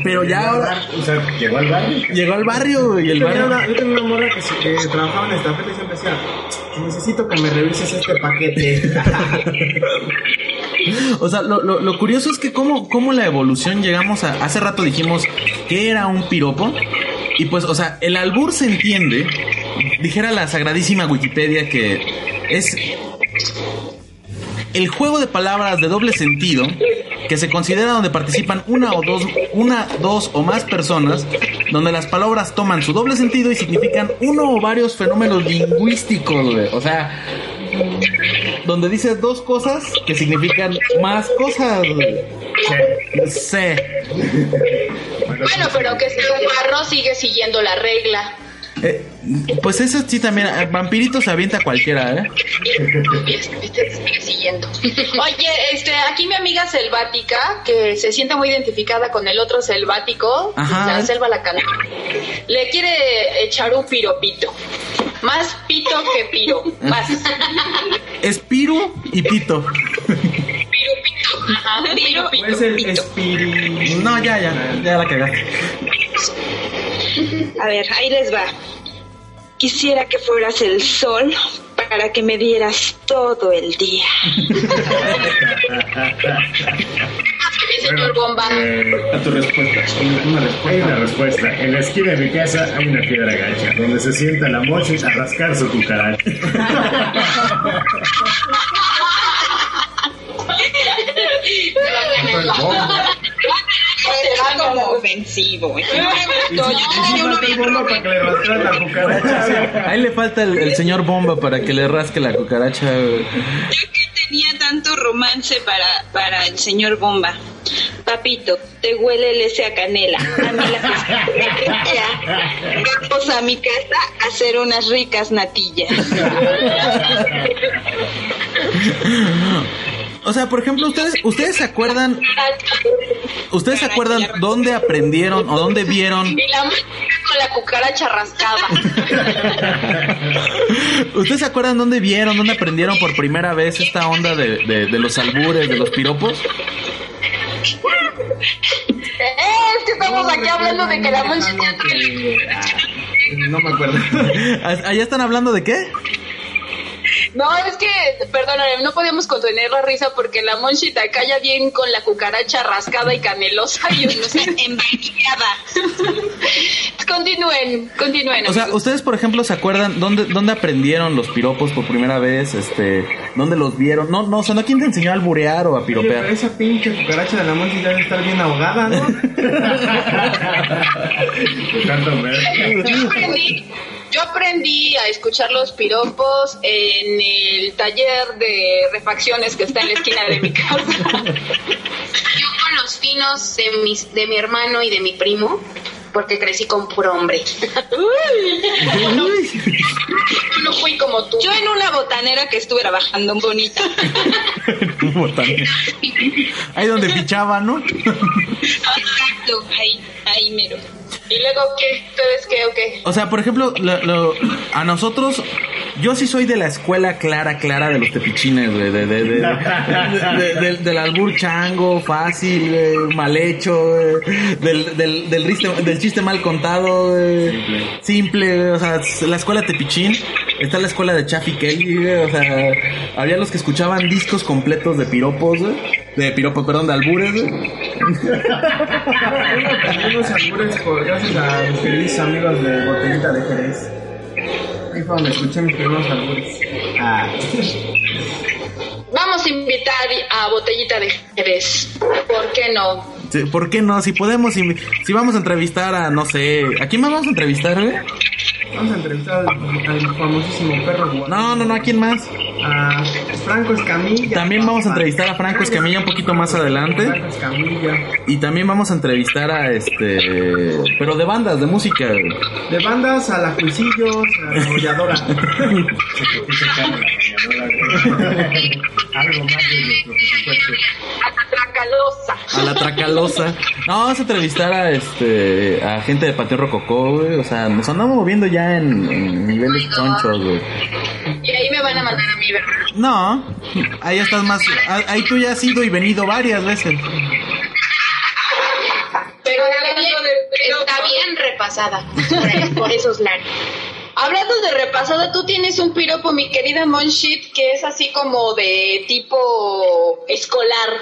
Pero ya ahora O sea, llegó al barrio. llegó al barrio güey, y el Yo tenía una, yo tenía una morra que, se- que trabajaba en estafeta y siempre decía, necesito que me revises este paquete. O sea, lo, lo, lo curioso es que cómo, cómo la evolución llegamos a... Hace rato dijimos que era un piropo. Y pues, o sea, el albur se entiende. Dijera la sagradísima Wikipedia que es el juego de palabras de doble sentido que se considera donde participan una o dos, una, dos o más personas, donde las palabras toman su doble sentido y significan uno o varios fenómenos lingüísticos. O sea, donde dices dos cosas que significan más cosas. Bueno, pero que sea un sigue siguiendo la regla. Eh, pues eso sí también, eh, vampirito se avienta cualquiera, ¿eh? Sigue siguiendo. Oye, este, aquí mi amiga selvática, que se siente muy identificada con el otro selvático, Ajá. la selva la canta, le quiere echar un piropito. Más pito que piro. Más. Es Piru y Pito. Pirupito. Ajá, pirupito. es el espíritu. No, ya, ya, ya la cagaste. A ver, ahí les va. Quisiera que fueras el sol para que me dieras todo el día. señor Bomba. a tu respuesta. Hay una respuesta. En la esquina de mi casa hay una piedra gacha, donde se sienta la mochi a rascar su cucaracha. Será como ofensivo. No me gustó. Yo tenía uno bien para que le rascara la cucaracha. Ahí le falta el, el señor Bomba para que le rasque la cucaracha. Yo que tenía tanto romance para, para el señor Bomba. Papito, te huele el ese a canela. A mí la que Vamos a mi casa a hacer unas ricas natillas. O sea, por ejemplo, ustedes ustedes se acuerdan ustedes se acuerdan dónde aprendieron o dónde vieron con la cucaracha rascada. ¿Ustedes se acuerdan dónde vieron, dónde aprendieron por primera vez esta onda de, de- de los albures, de los piropos? Eh, es que estamos aquí hablando de que la música No me acuerdo. ¿Allá están hablando de qué? No, es que, perdóname, no podíamos contener la risa porque la monchita calla bien con la cucaracha rascada y canelosa y no sé, envainillada. continúen, continúen. O sea, ustedes, por ejemplo, ¿se acuerdan dónde, dónde aprendieron los piropos por primera vez? Este, ¿Dónde los vieron? No, no, o sea, ¿no quién te enseñó a alburear o a Oye, pero piropear? esa pinche cucaracha de la monchi debe estar bien ahogada, ¿no? Yo aprendí, yo aprendí a escuchar los piropos en el taller de refacciones que está en la esquina de mi casa. Yo con los finos de, mis, de mi hermano y de mi primo, porque crecí con puro hombre. no, no fui como tú. Yo en una botanera que estuve trabajando bonita. Botanera. Ahí donde fichaba, ¿no? Exacto, ahí, ahí mero. ¿Y luego qué? ¿Ustedes qué o qué? O sea, por ejemplo, lo- lo- a nosotros, yo sí soy de la escuela clara, clara de los tepichines, güey, de, de, de- de- de- del- del albur chango, fácil, güey, mal hecho, güey, del, del, del, riste- del chiste mal contado, güey, simple, güey, o sea, la escuela tepichín, está la escuela de Chaffy Kelly, güey, o sea, había los que escuchaban discos completos de piropos, güey, de piropos, perdón, de albures, güey. Unos albures gracias a mis queridos amigos de Botellita de Jerez. Ahí fue donde escuché mis primeros albures. Ah. Vamos a invitar a Botellita de Jerez. ¿Por qué no? Sí, ¿Por qué no? Si podemos, si, si vamos a entrevistar a, no sé, ¿a quién más vamos a entrevistar, güey? Vamos a entrevistar al, al famosísimo perro guapo. No, no, no, ¿a quién más? A Franco Escamilla. También vamos a entrevistar a Franco Escamilla un poquito más adelante. Franco Escamilla. Y también vamos a entrevistar a este. Pero de bandas, de música. De bandas a la Juicillos, a la. Algo más de nuestro presupuesto. A la Tracalosa. A la Tracalosa. No, vamos a entrevistar a este. a gente de Patio Rococó, güey. O sea, nos andamos moviendo ya en, en niveles chonchos, güey. Y ahí me van a mandar a mí, ¿verdad? No, ahí estás más. Ahí tú ya has ido y venido varias veces. Pero Está bien, está bien repasada por, por esos lares. Hablando de repasada, tú tienes un piropo, mi querida Monshit, que es así como de tipo escolar,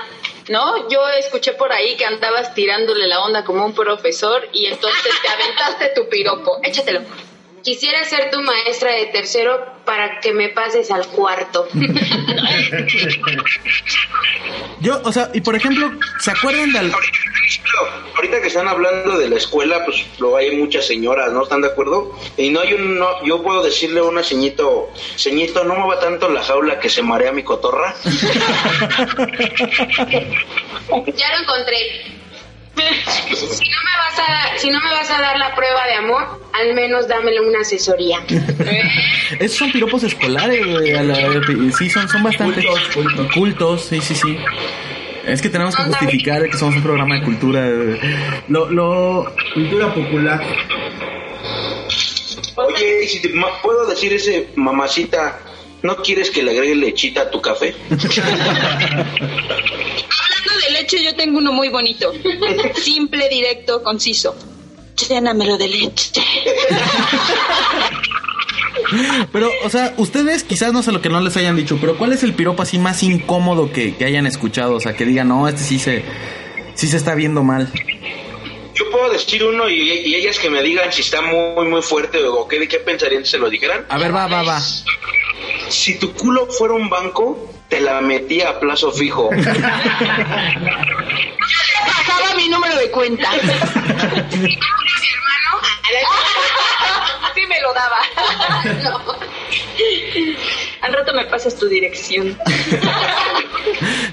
¿no? Yo escuché por ahí que andabas tirándole la onda como un profesor y entonces te aventaste tu piropo. Échatelo. Quisiera ser tu maestra de tercero para que me pases al cuarto. Yo, o sea, y por ejemplo, ¿se acuerdan del. Ahorita que están hablando de la escuela, pues lo hay muchas señoras, ¿no? ¿Están de acuerdo? Y no hay un, no, yo puedo decirle a una ceñito, ceñito, no mueva tanto la jaula que se marea mi cotorra. Ya lo encontré. Si no me vas a, si no me vas a dar la prueba de amor, al menos dámele una asesoría. Esos son piropos escolares, güey. a la- Sí, son, son bastante cultos, sí, sí, sí. Es que tenemos que justificar que somos un programa de cultura. Lo, lo, Cultura popular. Oye, si te puedo decir ese mamacita, ¿no quieres que le agregue lechita a tu café? Hablando de leche, yo tengo uno muy bonito. Simple, directo, conciso. Llénamelo de leche. Pero, o sea, ustedes quizás no sé lo que no les hayan dicho, pero ¿cuál es el piropo así más incómodo que, que hayan escuchado? O sea, que digan, no, este sí se, sí se está viendo mal. Yo puedo decir uno y, y ellas que me digan si está muy, muy fuerte o qué, qué pensarían si se lo dijeran. A ver, va, va, va. Si tu culo fuera un banco, te la metía a plazo fijo. Pasaba mi número de cuenta. Sí me lo daba. Al rato me pasas tu dirección.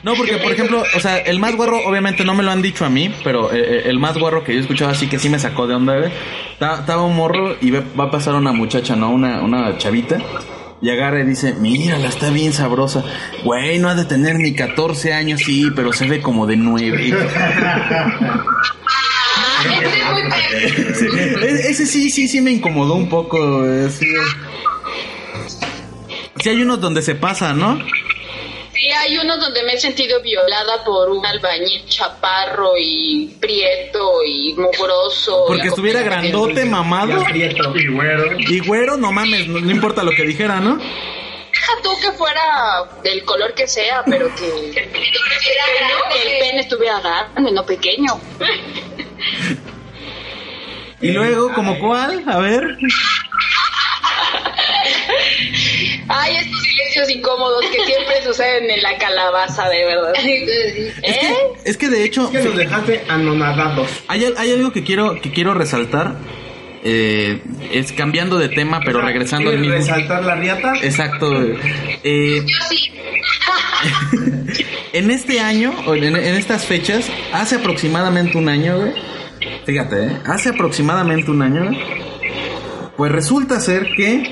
No, porque, por ejemplo, o sea, el más guarro, obviamente no me lo han dicho a mí, pero eh, eh, el más guarro que yo he escuchado así que sí me sacó de onda. Ta- Estaba un morro y ve- va a pasar una muchacha, ¿no? Una, una chavita. Y agarra y dice, mírala, está bien sabrosa. Güey, no ha de tener ni 14 años, sí, pero se ve como de 9. ese sí, sí, sí me incomodó un poco. eh, Sí, Sí hay unos donde se pasa, ¿no? Sí, hay unos donde me he sentido violada por un albañil chaparro y prieto y mugroso. Porque y estuviera grandote, mamado. Y güero. Y güero, no mames, no, no importa lo que dijera, ¿no? Deja tú que fuera del color que sea, pero que, el pene estuviera grande, no pequeño. Y luego, ¿como cuál? A ver. Ay, estos silencios incómodos que siempre suceden en la calabaza, de verdad. ¿Eh? Es que de hecho. Es que nos dejaste anonadados. Hay, al- hay algo que quiero, que quiero resaltar. eh, es cambiando de tema, pero regresando al ¿Quieres mismo. resaltar la riata? Exacto. eh, Yo sí. en este año, en, en estas fechas, hace aproximadamente un año, güey. Fíjate, ¿eh? Hace aproximadamente un año, güey, Pues resulta ser que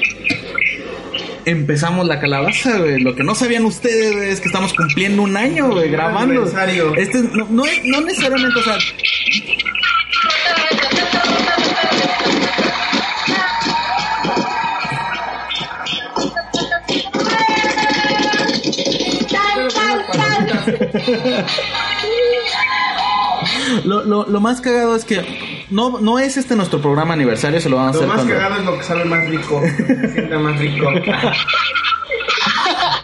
empezamos la calabaza, güey. Lo que no sabían ustedes güey, es que estamos cumpliendo un año, güey, grabando. Este no, no, es- no necesariamente, o sea, lo, lo, lo más cagado es que no, no es este nuestro programa aniversario, se lo vamos a Lo hacer más cuando... cagado es lo que sabe más rico. Más rico.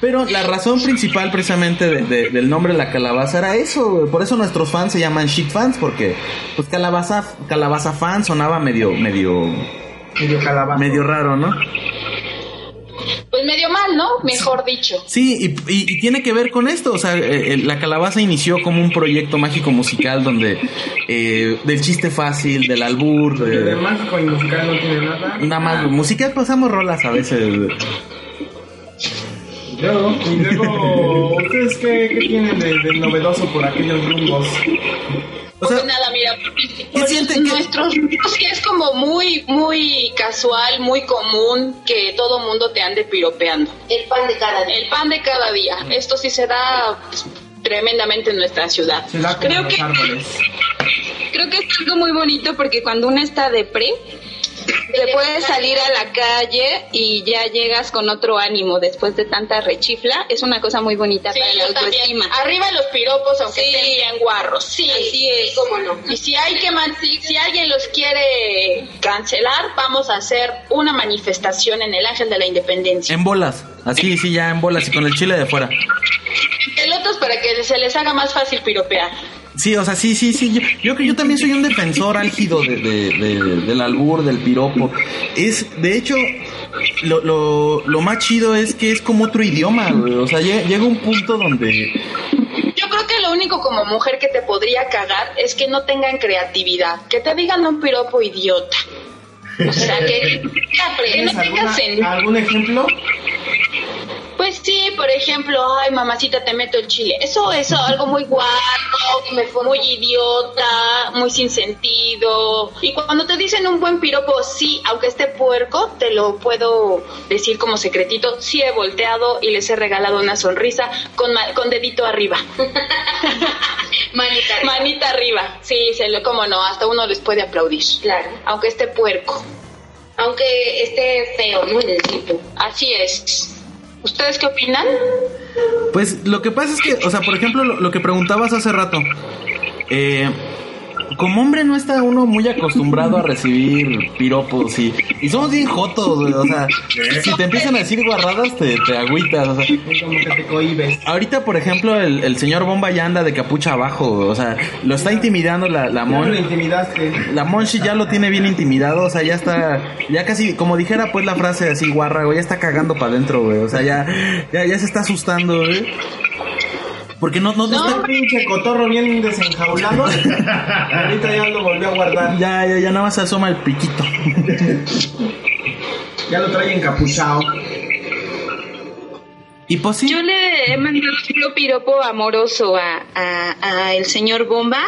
Pero la razón principal precisamente de- de- del nombre de la calabaza era eso. Por eso nuestros fans se llaman shit fans, porque pues calabaza, calabaza fan sonaba medio, medio, Medio calabaza. medio raro, ¿no? Pues medio mal, ¿no? Mejor dicho. Sí, y, y- y tiene que ver con esto, o sea, eh, eh, la calabaza inició como un proyecto mágico musical donde eh, del chiste fácil, del albur, de de, mágico y musical no tiene nada. nada más musical pasamos rolas a veces. luego, y luego, ¿ustedes qué, qué tienen de, de novedoso por aquellos rumbos? O sea, Pues nada, mira, ¿Qué sienten nuestros sí es como muy, muy casual, muy común que todo mundo te ande piropeando. El pan de cada día. El pan de cada día. Esto sí se da pues, tremendamente en nuestra ciudad. Se da como Creo los que- árboles. Creo que es algo muy bonito porque cuando uno está de pre, te puedes salir a la calle y ya llegas con otro ánimo después de tanta rechifla. Es una cosa muy bonita Sí, para la yo también. autoestima. Arriba los piropos, aunque Sí. estén bien guarros. Sí, Así es. ¿Cómo no? Y si hay que man- si, si alguien los quiere cancelar, vamos a hacer una manifestación en el Ángel de la Independencia. En bolas, así, sí, ya en bolas y con el chile de fuera. Pelotas para que se les haga más fácil piropear. Sí, o sea, sí, sí, sí. Yo, yo, que yo también soy un defensor álgido de, de- de- del albur, del piropo. Es, de hecho, lo, lo, lo más chido es que es como otro idioma, güey. O sea, lle- llega un punto donde... Yo creo que lo único como mujer que te podría cagar es que no tengan creatividad, que te digan un piropo idiota. O sea, que, que no ¿Tienes tengas algún ejemplo? Sí, por ejemplo, ay mamacita te meto el chile. Eso, eso, algo muy guarro, muy idiota, muy sin sentido. Y cuando te dicen un buen piropo, sí, aunque esté puerco, te lo puedo decir como secretito, sí he volteado y les he regalado una sonrisa con, con dedito arriba. Manita. Manita arriba. Sí, se lo, cómo no, hasta uno les puede aplaudir. Claro. Aunque esté puerco. Aunque esté feo, ¿no? En el tipo. Así es. ¿Ustedes qué opinan? Pues lo que pasa es que, o sea, por ejemplo, lo, que preguntabas hace rato. eh, como hombre no está uno muy acostumbrado a recibir piropos y, y somos bien jotos, güey. O sea, si te empiezan a decir guarradas, te, te agüitas. O sea, Como que te cohibes. ahorita, por ejemplo, el, el señor Bomba ya anda de capucha abajo, güey. O sea, lo está intimidando la, la me lo Mon. intimidaste. La Monchi ya lo tiene bien intimidado, o sea, ya está, ya casi, como dijera pues la frase así guarra, güey, ya está cagando para adentro, güey, o sea, ya, ya, ya se está asustando, güey. Porque no, no, no Está pinche cotorro bien desenjaulado. Ahorita ya lo volvió a guardar. ya, ya, ya nada más se asoma el piquito. Ya lo trae encapuchado. Y pues sí, Yo le he mandado un piropo amoroso a, a, a el señor Bomba,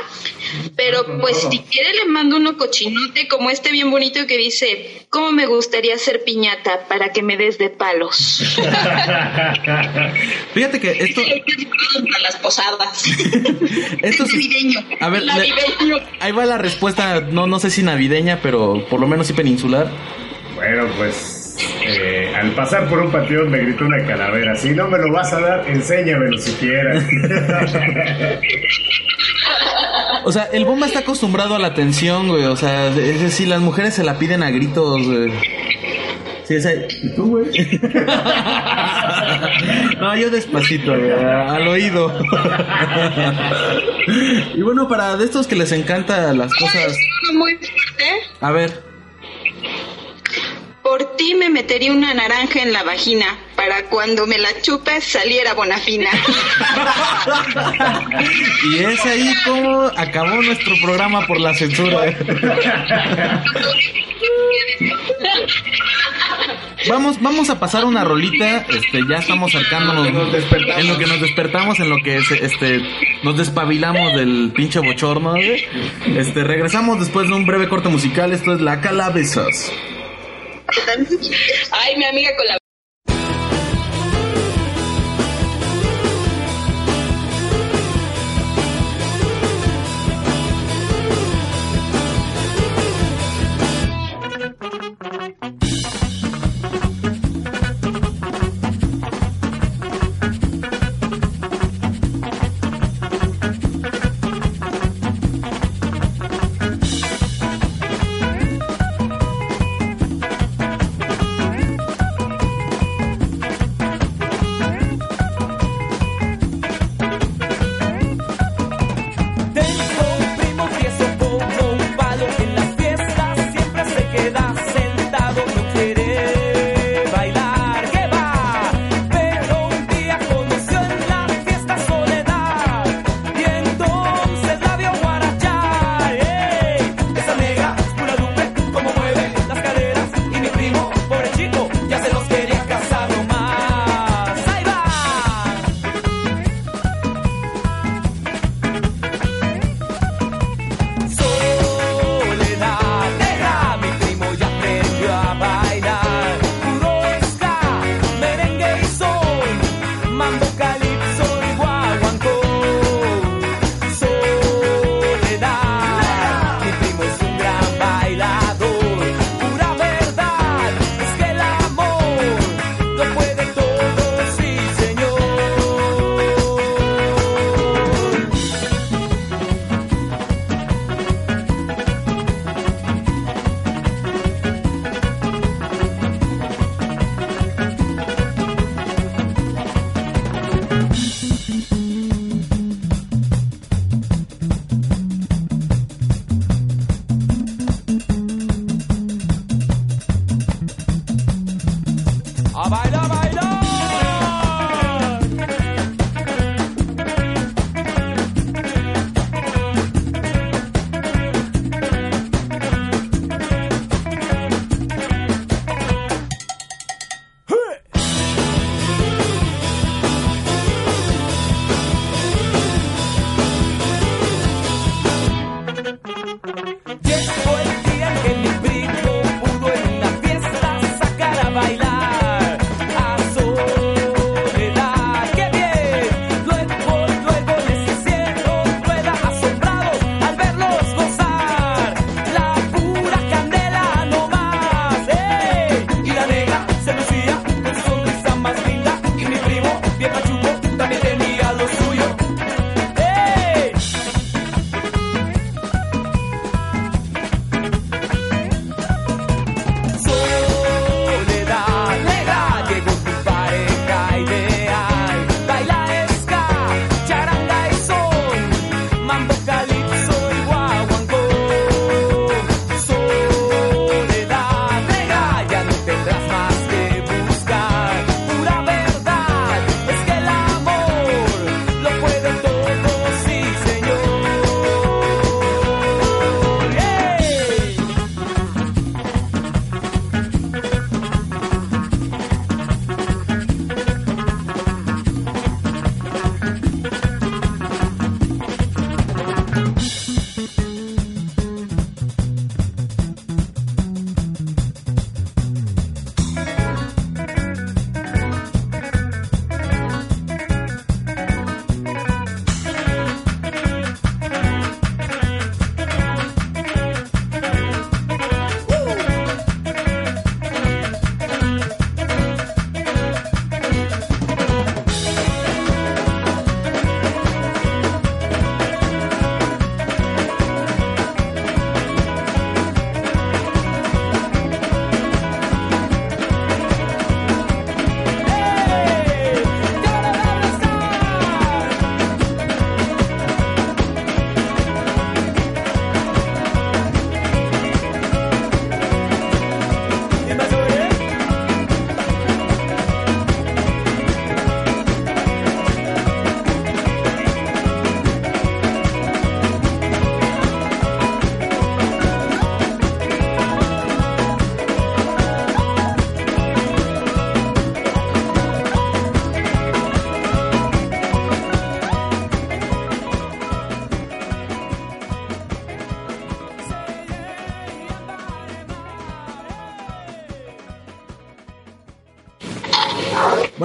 pero pues si quiere le mando uno cochinote como este bien bonito que dice, ¿cómo me gustaría ser piñata para que me des de palos? fíjate que esto, Para las posadas. esto sí- Navideño. a ver, Navideño. ahí va la respuesta, no, no sé si navideña, pero por lo menos sí peninsular. Bueno, pues eh, al pasar por un panteón me gritó una calavera. Si no me lo vas a dar, enséñamelo siquiera. O sea, el bomba está acostumbrado a la atención, güey. O sea, es decir, las mujeres se la piden a gritos, güey. Sí, esa... ¿Y tú, güey? no, yo despacito, güey, al oído. y bueno, para de estos que les encanta las cosas... Uno muy fuerte. A ver, Por ti me metería una naranja en la vagina para cuando me la chupes saliera bonafina. y es ahí como acabó nuestro programa por la censura. Vamos, vamos a pasar una rolita, este, ya estamos acercándonos en lo que nos despertamos, en lo que se- este, nos despabilamos del pinche bochorno, güey. Este, regresamos después de un breve corte musical, esto es La Calabezas. Ay, mi amiga con la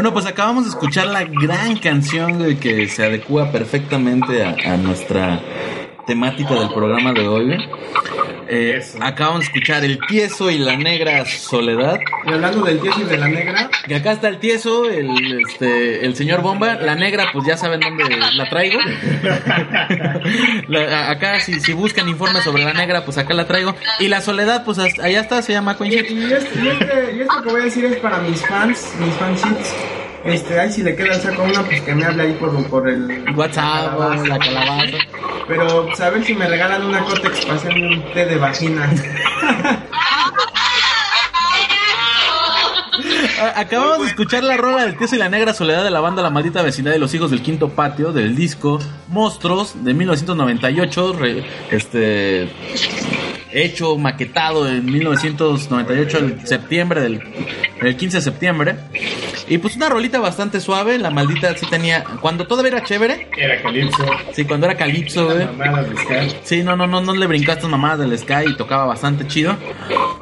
Bueno, pues acabamos de escuchar la gran canción que se adecua perfectamente a, a nuestra temática del programa de hoy. Eh, acabamos de escuchar El Tieso y la Negra Soledad. Y hablando del tieso y de la negra, Que acá está el Tieso, el, este, el señor Bomba. La Negra, pues ya saben dónde la traigo. La- acá, si, si buscan informes sobre la Negra, pues acá la traigo. Y la Soledad, pues allá está, se llama y, Shit. y este, y, este, y esto que voy a decir es para mis fans, mis fansits. Este, ahí si le queda saco una, pues que me hable ahí por, por el WhatsApp, calabaza. la calabaza. Pero pues, a ver si me regalan una córtex para hacerme un té de vagina. Acabamos de escuchar la rola del Tieso y la Negra Soledad de la banda La Maldita Vecindad de los Hijos del Quinto Patio del disco Monstruos de 1998, re- este hecho maquetado en 1998 en septiembre del el 15 de septiembre. Y pues una rolita bastante suave, la maldita sí tenía cuando todavía era chévere. Era Calypso. Sí, cuando era calipso, güey. Mamadas de Sky. Sí, no, no, no, no le brincó a estas mamadas del Sky y tocaba bastante chido.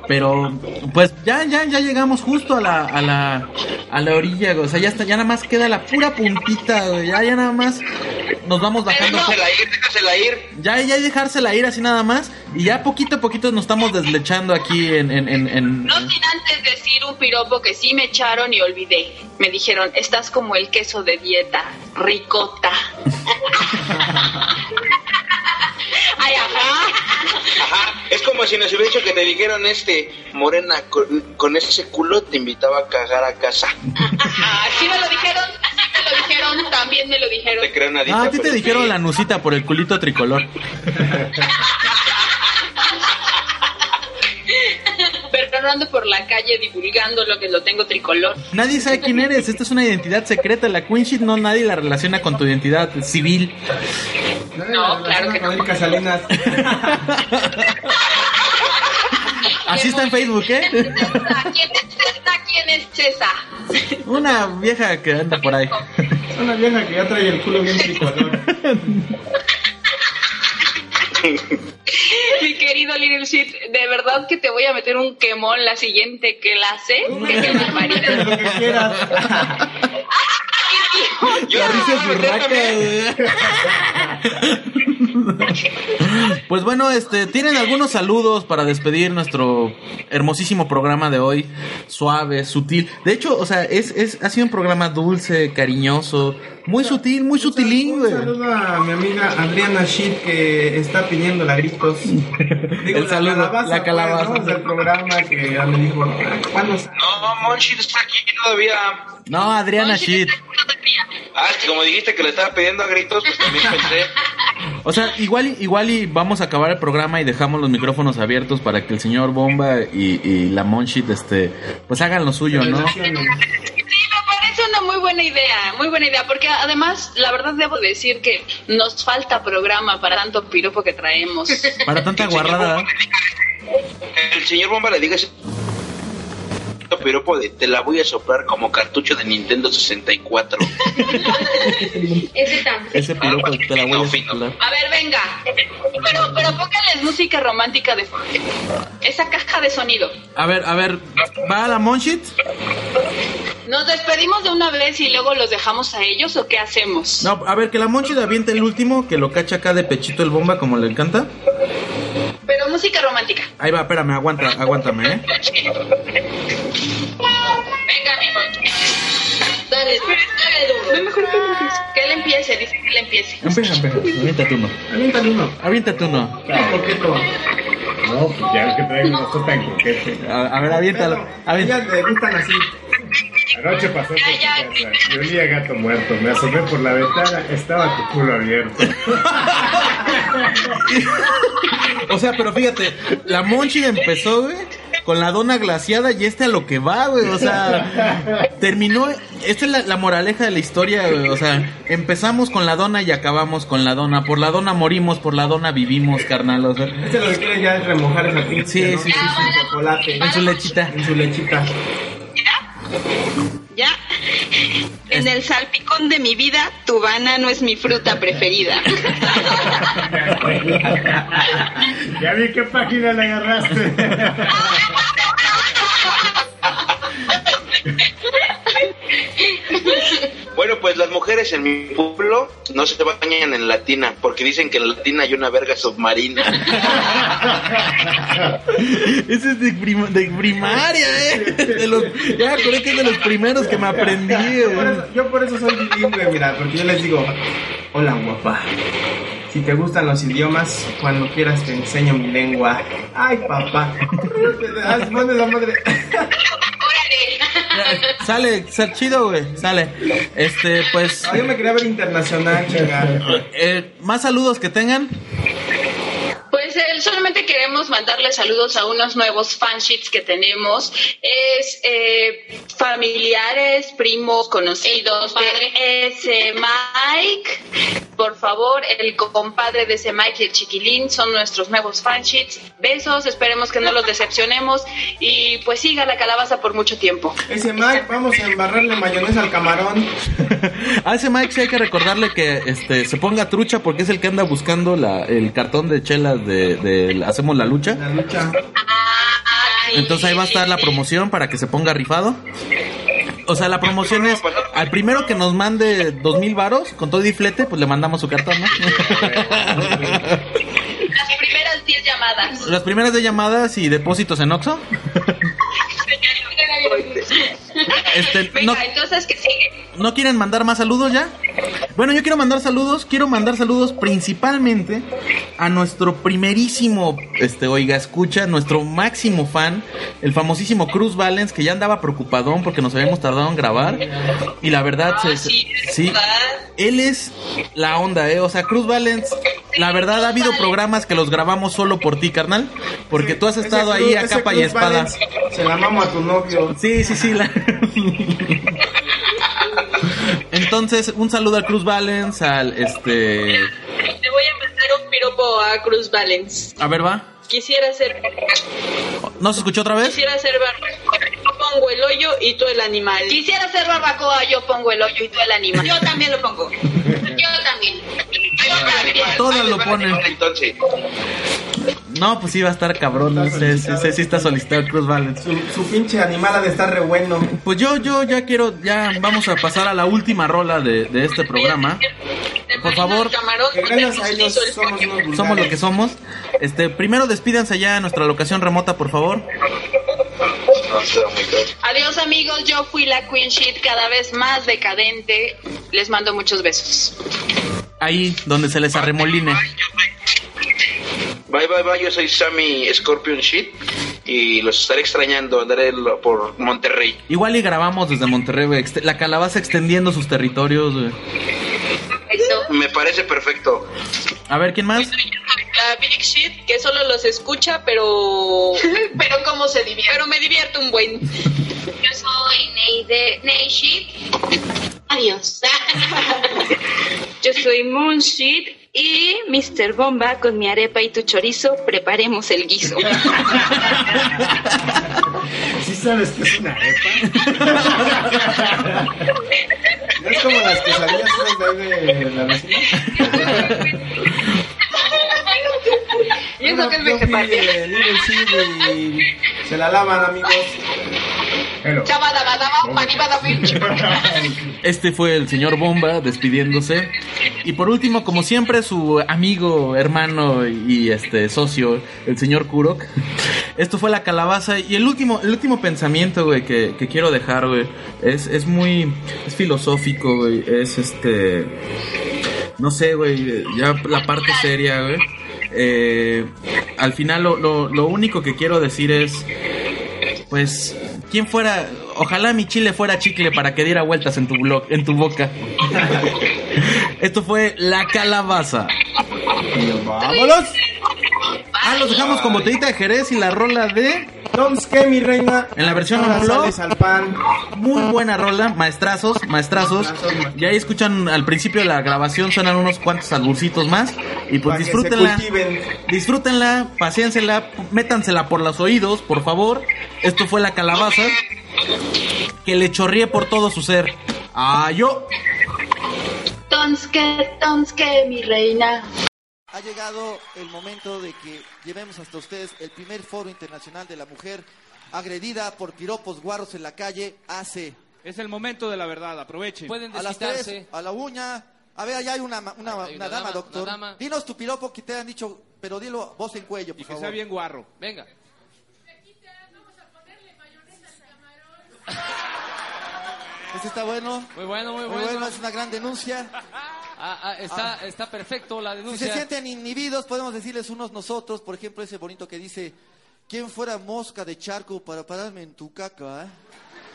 Pero, pues ya, ya, ya llegamos justo a la, a la, a la orilla, güey. O sea, ya está, ya nada más queda la pura puntita, güey. Ya, ya nada más nos vamos bajando. Déjasela ir, déjasela ir. Ya, ya dejársela ir así nada más. Y ya poquito a poquito nos estamos deslechando aquí en, en, en, en- No sin antes decir un piropo que sí me echaron y olvidé. Me dijeron, estás como el queso de dieta, ricota. Ay, ajá. Ajá, es como si nos hubiera dicho que te dijeron este, Morena, con, con ese culo te invitaba a cagar a casa. Así me lo dijeron, así me lo dijeron, también me lo dijeron. Te creo nadita. Ah, a ti te dijeron sí. la nucita por el culito tricolor. Pero no ando por la calle divulgando lo que lo tengo tricolor. Nadie sabe quién eres. Esta es una identidad secreta. La Queen Shit no nadie la relaciona con tu identidad civil. No, claro que no. Salinas. Así está en Facebook, ¿eh? ¿Quién es esa? ¿Quién es esa? Una vieja que anda por ahí. Es una vieja que ya trae el culo bien tricolor. Mi querido Little Shit, de verdad que te voy a meter un quemón la siguiente. Lo que quieras. Yo La risa es déjame. Pues bueno, este, ¿tienen algunos saludos para despedir nuestro hermosísimo programa de hoy? Suave, sutil. De hecho, o sea, es, es, ha sido un programa dulce, cariñoso, muy sutil, muy sutilín, Un güey. saludo a mi amiga Adriana Shit que está pidiendo la gritos. Digo, El saludo, la pues, calabaza. ¿no? del programa que ya me dijo, ¿cuándo sale? No, Monchit está aquí todavía. No, Adriana Shit. Ah, es que como dijiste que le estaba pidiendo a gritos, pues también pensé. O sea, igual, y- igual y vamos a acabar el programa y dejamos los micrófonos abiertos para que el señor Bomba y, y la Monchit, este, pues hagan lo suyo, ¿no? Sí, me parece una muy buena idea, muy buena idea, porque además, la verdad debo decir que nos falta programa para tanto piropo que traemos. Para tanta guarrada. El señor Bomba le diga piropo de te la voy a soplar como cartucho de Nintendo 64. Ese tan. Ese piropo te la voy a soplar. A ver, venga. Pero, pero pónganles música romántica de fondo. Esa caja de sonido. A ver, a ver, ¿va la Monchit? ¿Nos despedimos de una vez y luego los dejamos a ellos o qué hacemos? No, a ver, que la Monchit aviente el último, que lo cacha acá de pechito el bomba como le encanta. Pero música romántica. Ahí va, espérame, aguanta, aguántame, ¿eh? Venga, amigo. Dale, dale mejor que él empiece. Que él empiece, dice que él empiece. Empieza, empieza. Aviéntate uno. Aviéntale uno. Aviéntate uno. Un coqueto. No, pues ya el que traigo no está tan coquete. A, a ver, aviéntalo. aviéntalo. Ellas le gustan así. Anoche pasé por tu casa y olía a gato muerto. Me asomé por la ventana, estaba tu culo abierto. O sea, pero fíjate, la Monchit empezó, güey, con la dona glaciada y este a lo que va, güey. O sea, terminó. Esta es la, la moraleja de la historia, güey. O sea, empezamos con la dona y acabamos con la dona. Por la dona morimos, por la dona vivimos, carnal. O sea, Este lo que quiere ya es remojar esa pinche. Sí, ¿no? sí, sí, sí. En chocolate. en su lechita. En su lechita. En el salpicón de mi vida, tu banano es mi fruta preferida. Ya vi qué página le agarraste. Bueno, pues las mujeres en mi pueblo no se bañan en latina, porque dicen que en latina hay una verga submarina. Ese es de, prim- de primaria, ¿eh? De los, ya acordé que es de los primeros que me aprendí, Por güey. eso- yo por eso soy bilingüe, mira, porque yo les digo, hola guapa. Si te gustan los idiomas, cuando quieras te enseño mi lengua. Ay, papá. Pone la madre. Sale, sale chido, güey. Sale. Este, pues. Ah, yo me quería ver internacional, chingada. eh, más saludos que tengan. Pues eh, solamente queremos mandarle saludos a unos nuevos fansheets que tenemos. Es eh, familiares, primos, conocidos de ese Mike. Por favor, el compadre de ese Mike y el chiquilín son nuestros nuevos fansheets. Besos, esperemos que no los decepcionemos. Y pues siga la calabaza por mucho tiempo. Ese Mike, vamos a embarrarle mayonesa al camarón. A ese Mike sí hay que recordarle que este se ponga trucha porque es el que anda buscando la, el cartón de chelas de, de Hacemos la lucha. La lucha. Entonces ahí va a estar la promoción para que se ponga rifado. O sea, la promoción es al primero que nos mande dos mil varos con todo y flete, pues le mandamos su cartón, ¿no? Las primeras 10 llamadas. Las primeras de llamadas y depósitos en Oxxo. Este, Venga, no, entonces que sigue. ¿No quieren mandar más saludos ya? Bueno, yo quiero mandar saludos, quiero mandar saludos principalmente a nuestro primerísimo, este, oiga, escucha, nuestro máximo fan, el famosísimo Cruz Valens, que ya andaba preocupadón porque nos habíamos tardado en grabar. Y la verdad, se- sí, sí, él es la onda, ¿eh? O sea, Cruz Valens, la verdad ha habido programas que los grabamos solo por ti, carnal, porque tú has estado Cruz- ahí a capa y espada. Valens Se la mamo a tu novio. Sí, sí, sí. la- Entonces, un saludo al Cruz Valens, al este. A Cruz Valens. A ver, va. Quisiera ser. ¿No se escuchó otra vez? Quisiera ser barbacoa. Yo pongo el hoyo y tú el animal. Quisiera ser barbacoa, yo pongo el hoyo y tú el animal. Yo también lo pongo. Yo también. Yo también. Todas lo ponen. Entonces, No, pues sí va a estar cabrón. No sé, sí, sí, sí está solicitado el Cruz Valens. Su, su pinche animal ha de estar re bueno. Pues yo, yo ya quiero, ya vamos a pasar a la última rola de, de este programa. Por favor, somos lo que somos. Este, primero despídanse ya a nuestra locación remota, por favor. Adiós amigos, yo fui la Queen Shit cada vez más decadente. Les mando muchos besos. Ahí donde se les arremoline. Bye, bye, bye. Yo soy Sammy Scorpion Shit y los estaré extrañando. Andaré por Monterrey. Igual y grabamos desde Monterrey, güey. Ext- La calabaza extendiendo sus territorios, güey. Eso. Me parece perfecto. A ver, ¿quién más? La Big Shit, que solo los escucha, pero. Pero cómo se divierte. Pero me divierte un buen. Yo soy Neide Neyshit. Adiós. Yo soy Moonshit y Mr. Bomba con mi arepa y tu chorizo preparemos el guiso. ¿Sí sabes que es una arepa? ¿No es como las quesadillas de la vecina? Y eso que es vegetariano. se la lavan, amigos. Este fue el señor Bomba despidiéndose. Y por último, como siempre, su amigo, hermano y este socio, el señor Kurok. Esto fue la calabaza. Y el último, el último pensamiento, güey, que, que quiero dejar, güey, es, es muy. es filosófico, güey. Es este. No sé, güey. Ya la parte seria, güey. Eh, al final, lo, lo, lo único que quiero decir es. Pues, ¿quién fuera? Ojalá mi chile fuera chicle para que diera vueltas en tu blog, en tu boca. Esto fue la calabaza. ¡Vámonos! Ah, los dejamos con botellita de Jerez y la rola de. Don't que mi reina. En la versión unplugged. sales al pan. Muy buena rola, maestrazos, maestrazos. Y ahí escuchan al principio de la grabación, suenan unos cuantos alburcitos más. Y pues disfrútenla. Disfrútenla, paséensela, métansela por los oídos, por favor. Esto fue la calabaza. Que le chorríe por todo su ser. Ah, yo. Tonske, tonske, mi reina. Ha llegado el momento de que llevemos hasta ustedes el primer foro internacional de la mujer agredida por piropos guarros en la calle hace Es el momento de la verdad, aprovechen. Pueden A las desquitarse. tres, a la uña. A ver, allá hay una, ma- una, Hay una una dama, dama, doctor. una dama. Dinos tu piropo que te han dicho, pero dilo voz en cuello, por Y que favor. sea bien guarro. Venga. Este está bueno. Muy bueno, muy Muy bueno. bueno, es una gran denuncia. Ah, ah, está, está perfecto la Si denuncia. se sienten inhibidos, podemos decirles unos nosotros, por ejemplo, ese bonito que dice, ¿quién fuera mosca de charco para pararme en tu caca? eh?"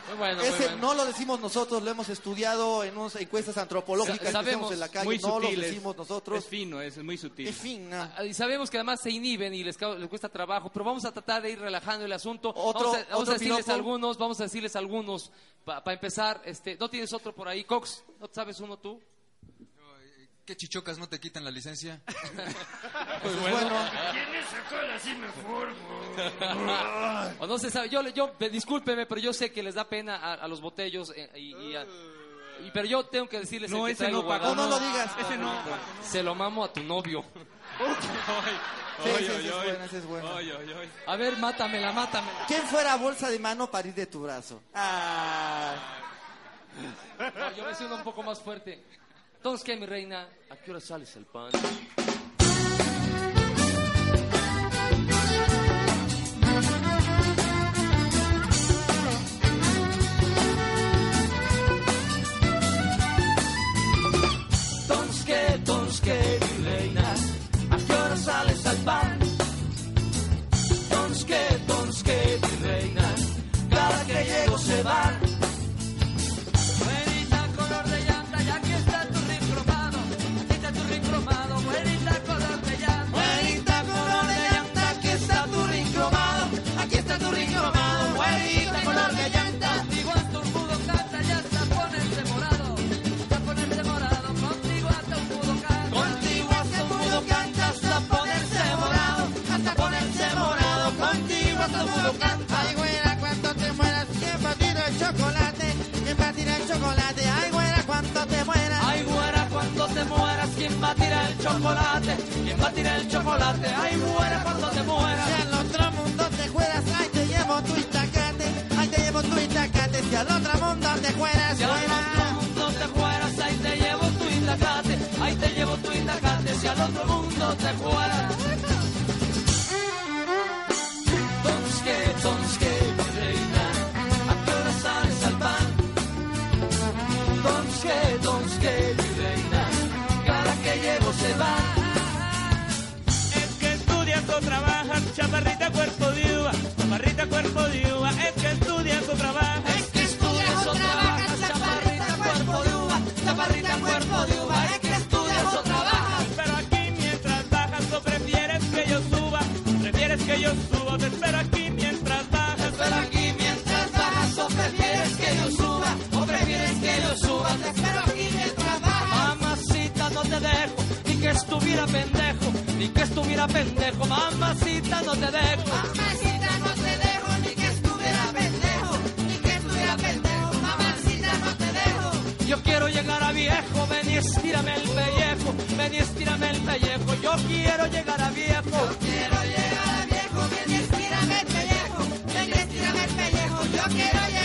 Muy bueno, muy Ese bueno. no lo decimos nosotros, lo hemos estudiado en unas encuestas antropológicas Sa- que hacemos en la calle, Muy no lo es- decimos nosotros. Es fino, es muy sutil. Es fina. Ah, Y sabemos que además se inhiben y les, les cuesta trabajo, pero vamos a tratar de ir relajando el asunto. Otro- vamos a, vamos otro a decirles piropo. algunos, vamos a decirles algunos. Para empezar, este, ¿no tienes otro por ahí, Cox? ¿No sabes uno tú? ¿Qué chichocas no te quitan la licencia? Pues bueno. o no se sabe, yo, yo, discúlpeme, pero yo sé que les da pena a, a los botellos eh, y, y a- y- pero yo tengo que decirles No, el que ese no, Paco, guardado. no lo digas. Ese no, Paco, Se lo mamo a tu novio. Es bueno, es bueno. A ver, mátamela, mátamela. ¿Quién fuera bolsa de mano para ir de tu brazo? Ah. No, yo me siento un poco más fuerte. Entonces, ¿qué, mi reina? ¿A qué hora sales el pan? A tirar el chocolate? ¿Quién va a tirar el chocolate? Ay, güera, cuando te mueras. Si al otro mundo te fueras, ay, te llevo tu itacate. Ay, te llevo tu itacate. Si al otro mundo te fueras, Si al otro mundo te fueras, ahí te llevo tu itacate. Ahí te llevo tu itacate. Si al otro mundo te fueras. O trabajas, chaparrita cuerpo de uva, chaparrita cuerpo de uva, es que estudias o trabajas. Es que estudias o trabajas, chaparrita cuerpo de uva, chaparrita cuerpo de uva, es que estudias o trabajas. Pero aquí mientras bajas o prefieres que yo suba, prefieres que yo suba, te espero aquí mientras bajas. Pero aquí mientras bajas o prefieres que yo suba, o prefieres que yo suba, te espero aquí mientras bajas. Mamacita, no te dejo, ni que estuviera pendejo, ni que estuviera pendejo, mamacita, no te dejo. Mamacita, no te dejo, ni que estuviera pendejo. Ni que estuviera pendejo. Mamacita, no te dejo. Yo quiero llegar a viejo, ven y estírame el pellejo, ven y estírame el pellejo, yo quiero llegar a viejo. Yo quiero llegar a viejo, ven y estírame el pellejo. Ven y estírame el pellejo. Yo quiero llegar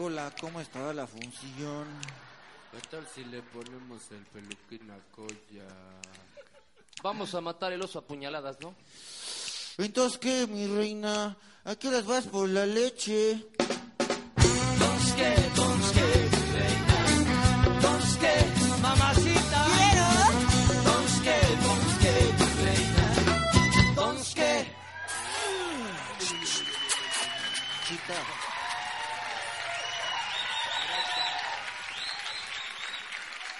cola, ¿cómo estaba la función? ¿Qué tal si le ponemos el peluquín a colla? Vamos a matar el oso a puñaladas, ¿no? Entonces, ¿qué, mi reina? ¿A qué horas vas por la leche? Busque, busque, reina. Busque, mamacita. Quiero. Busque, busque, reina. Busque. Chita.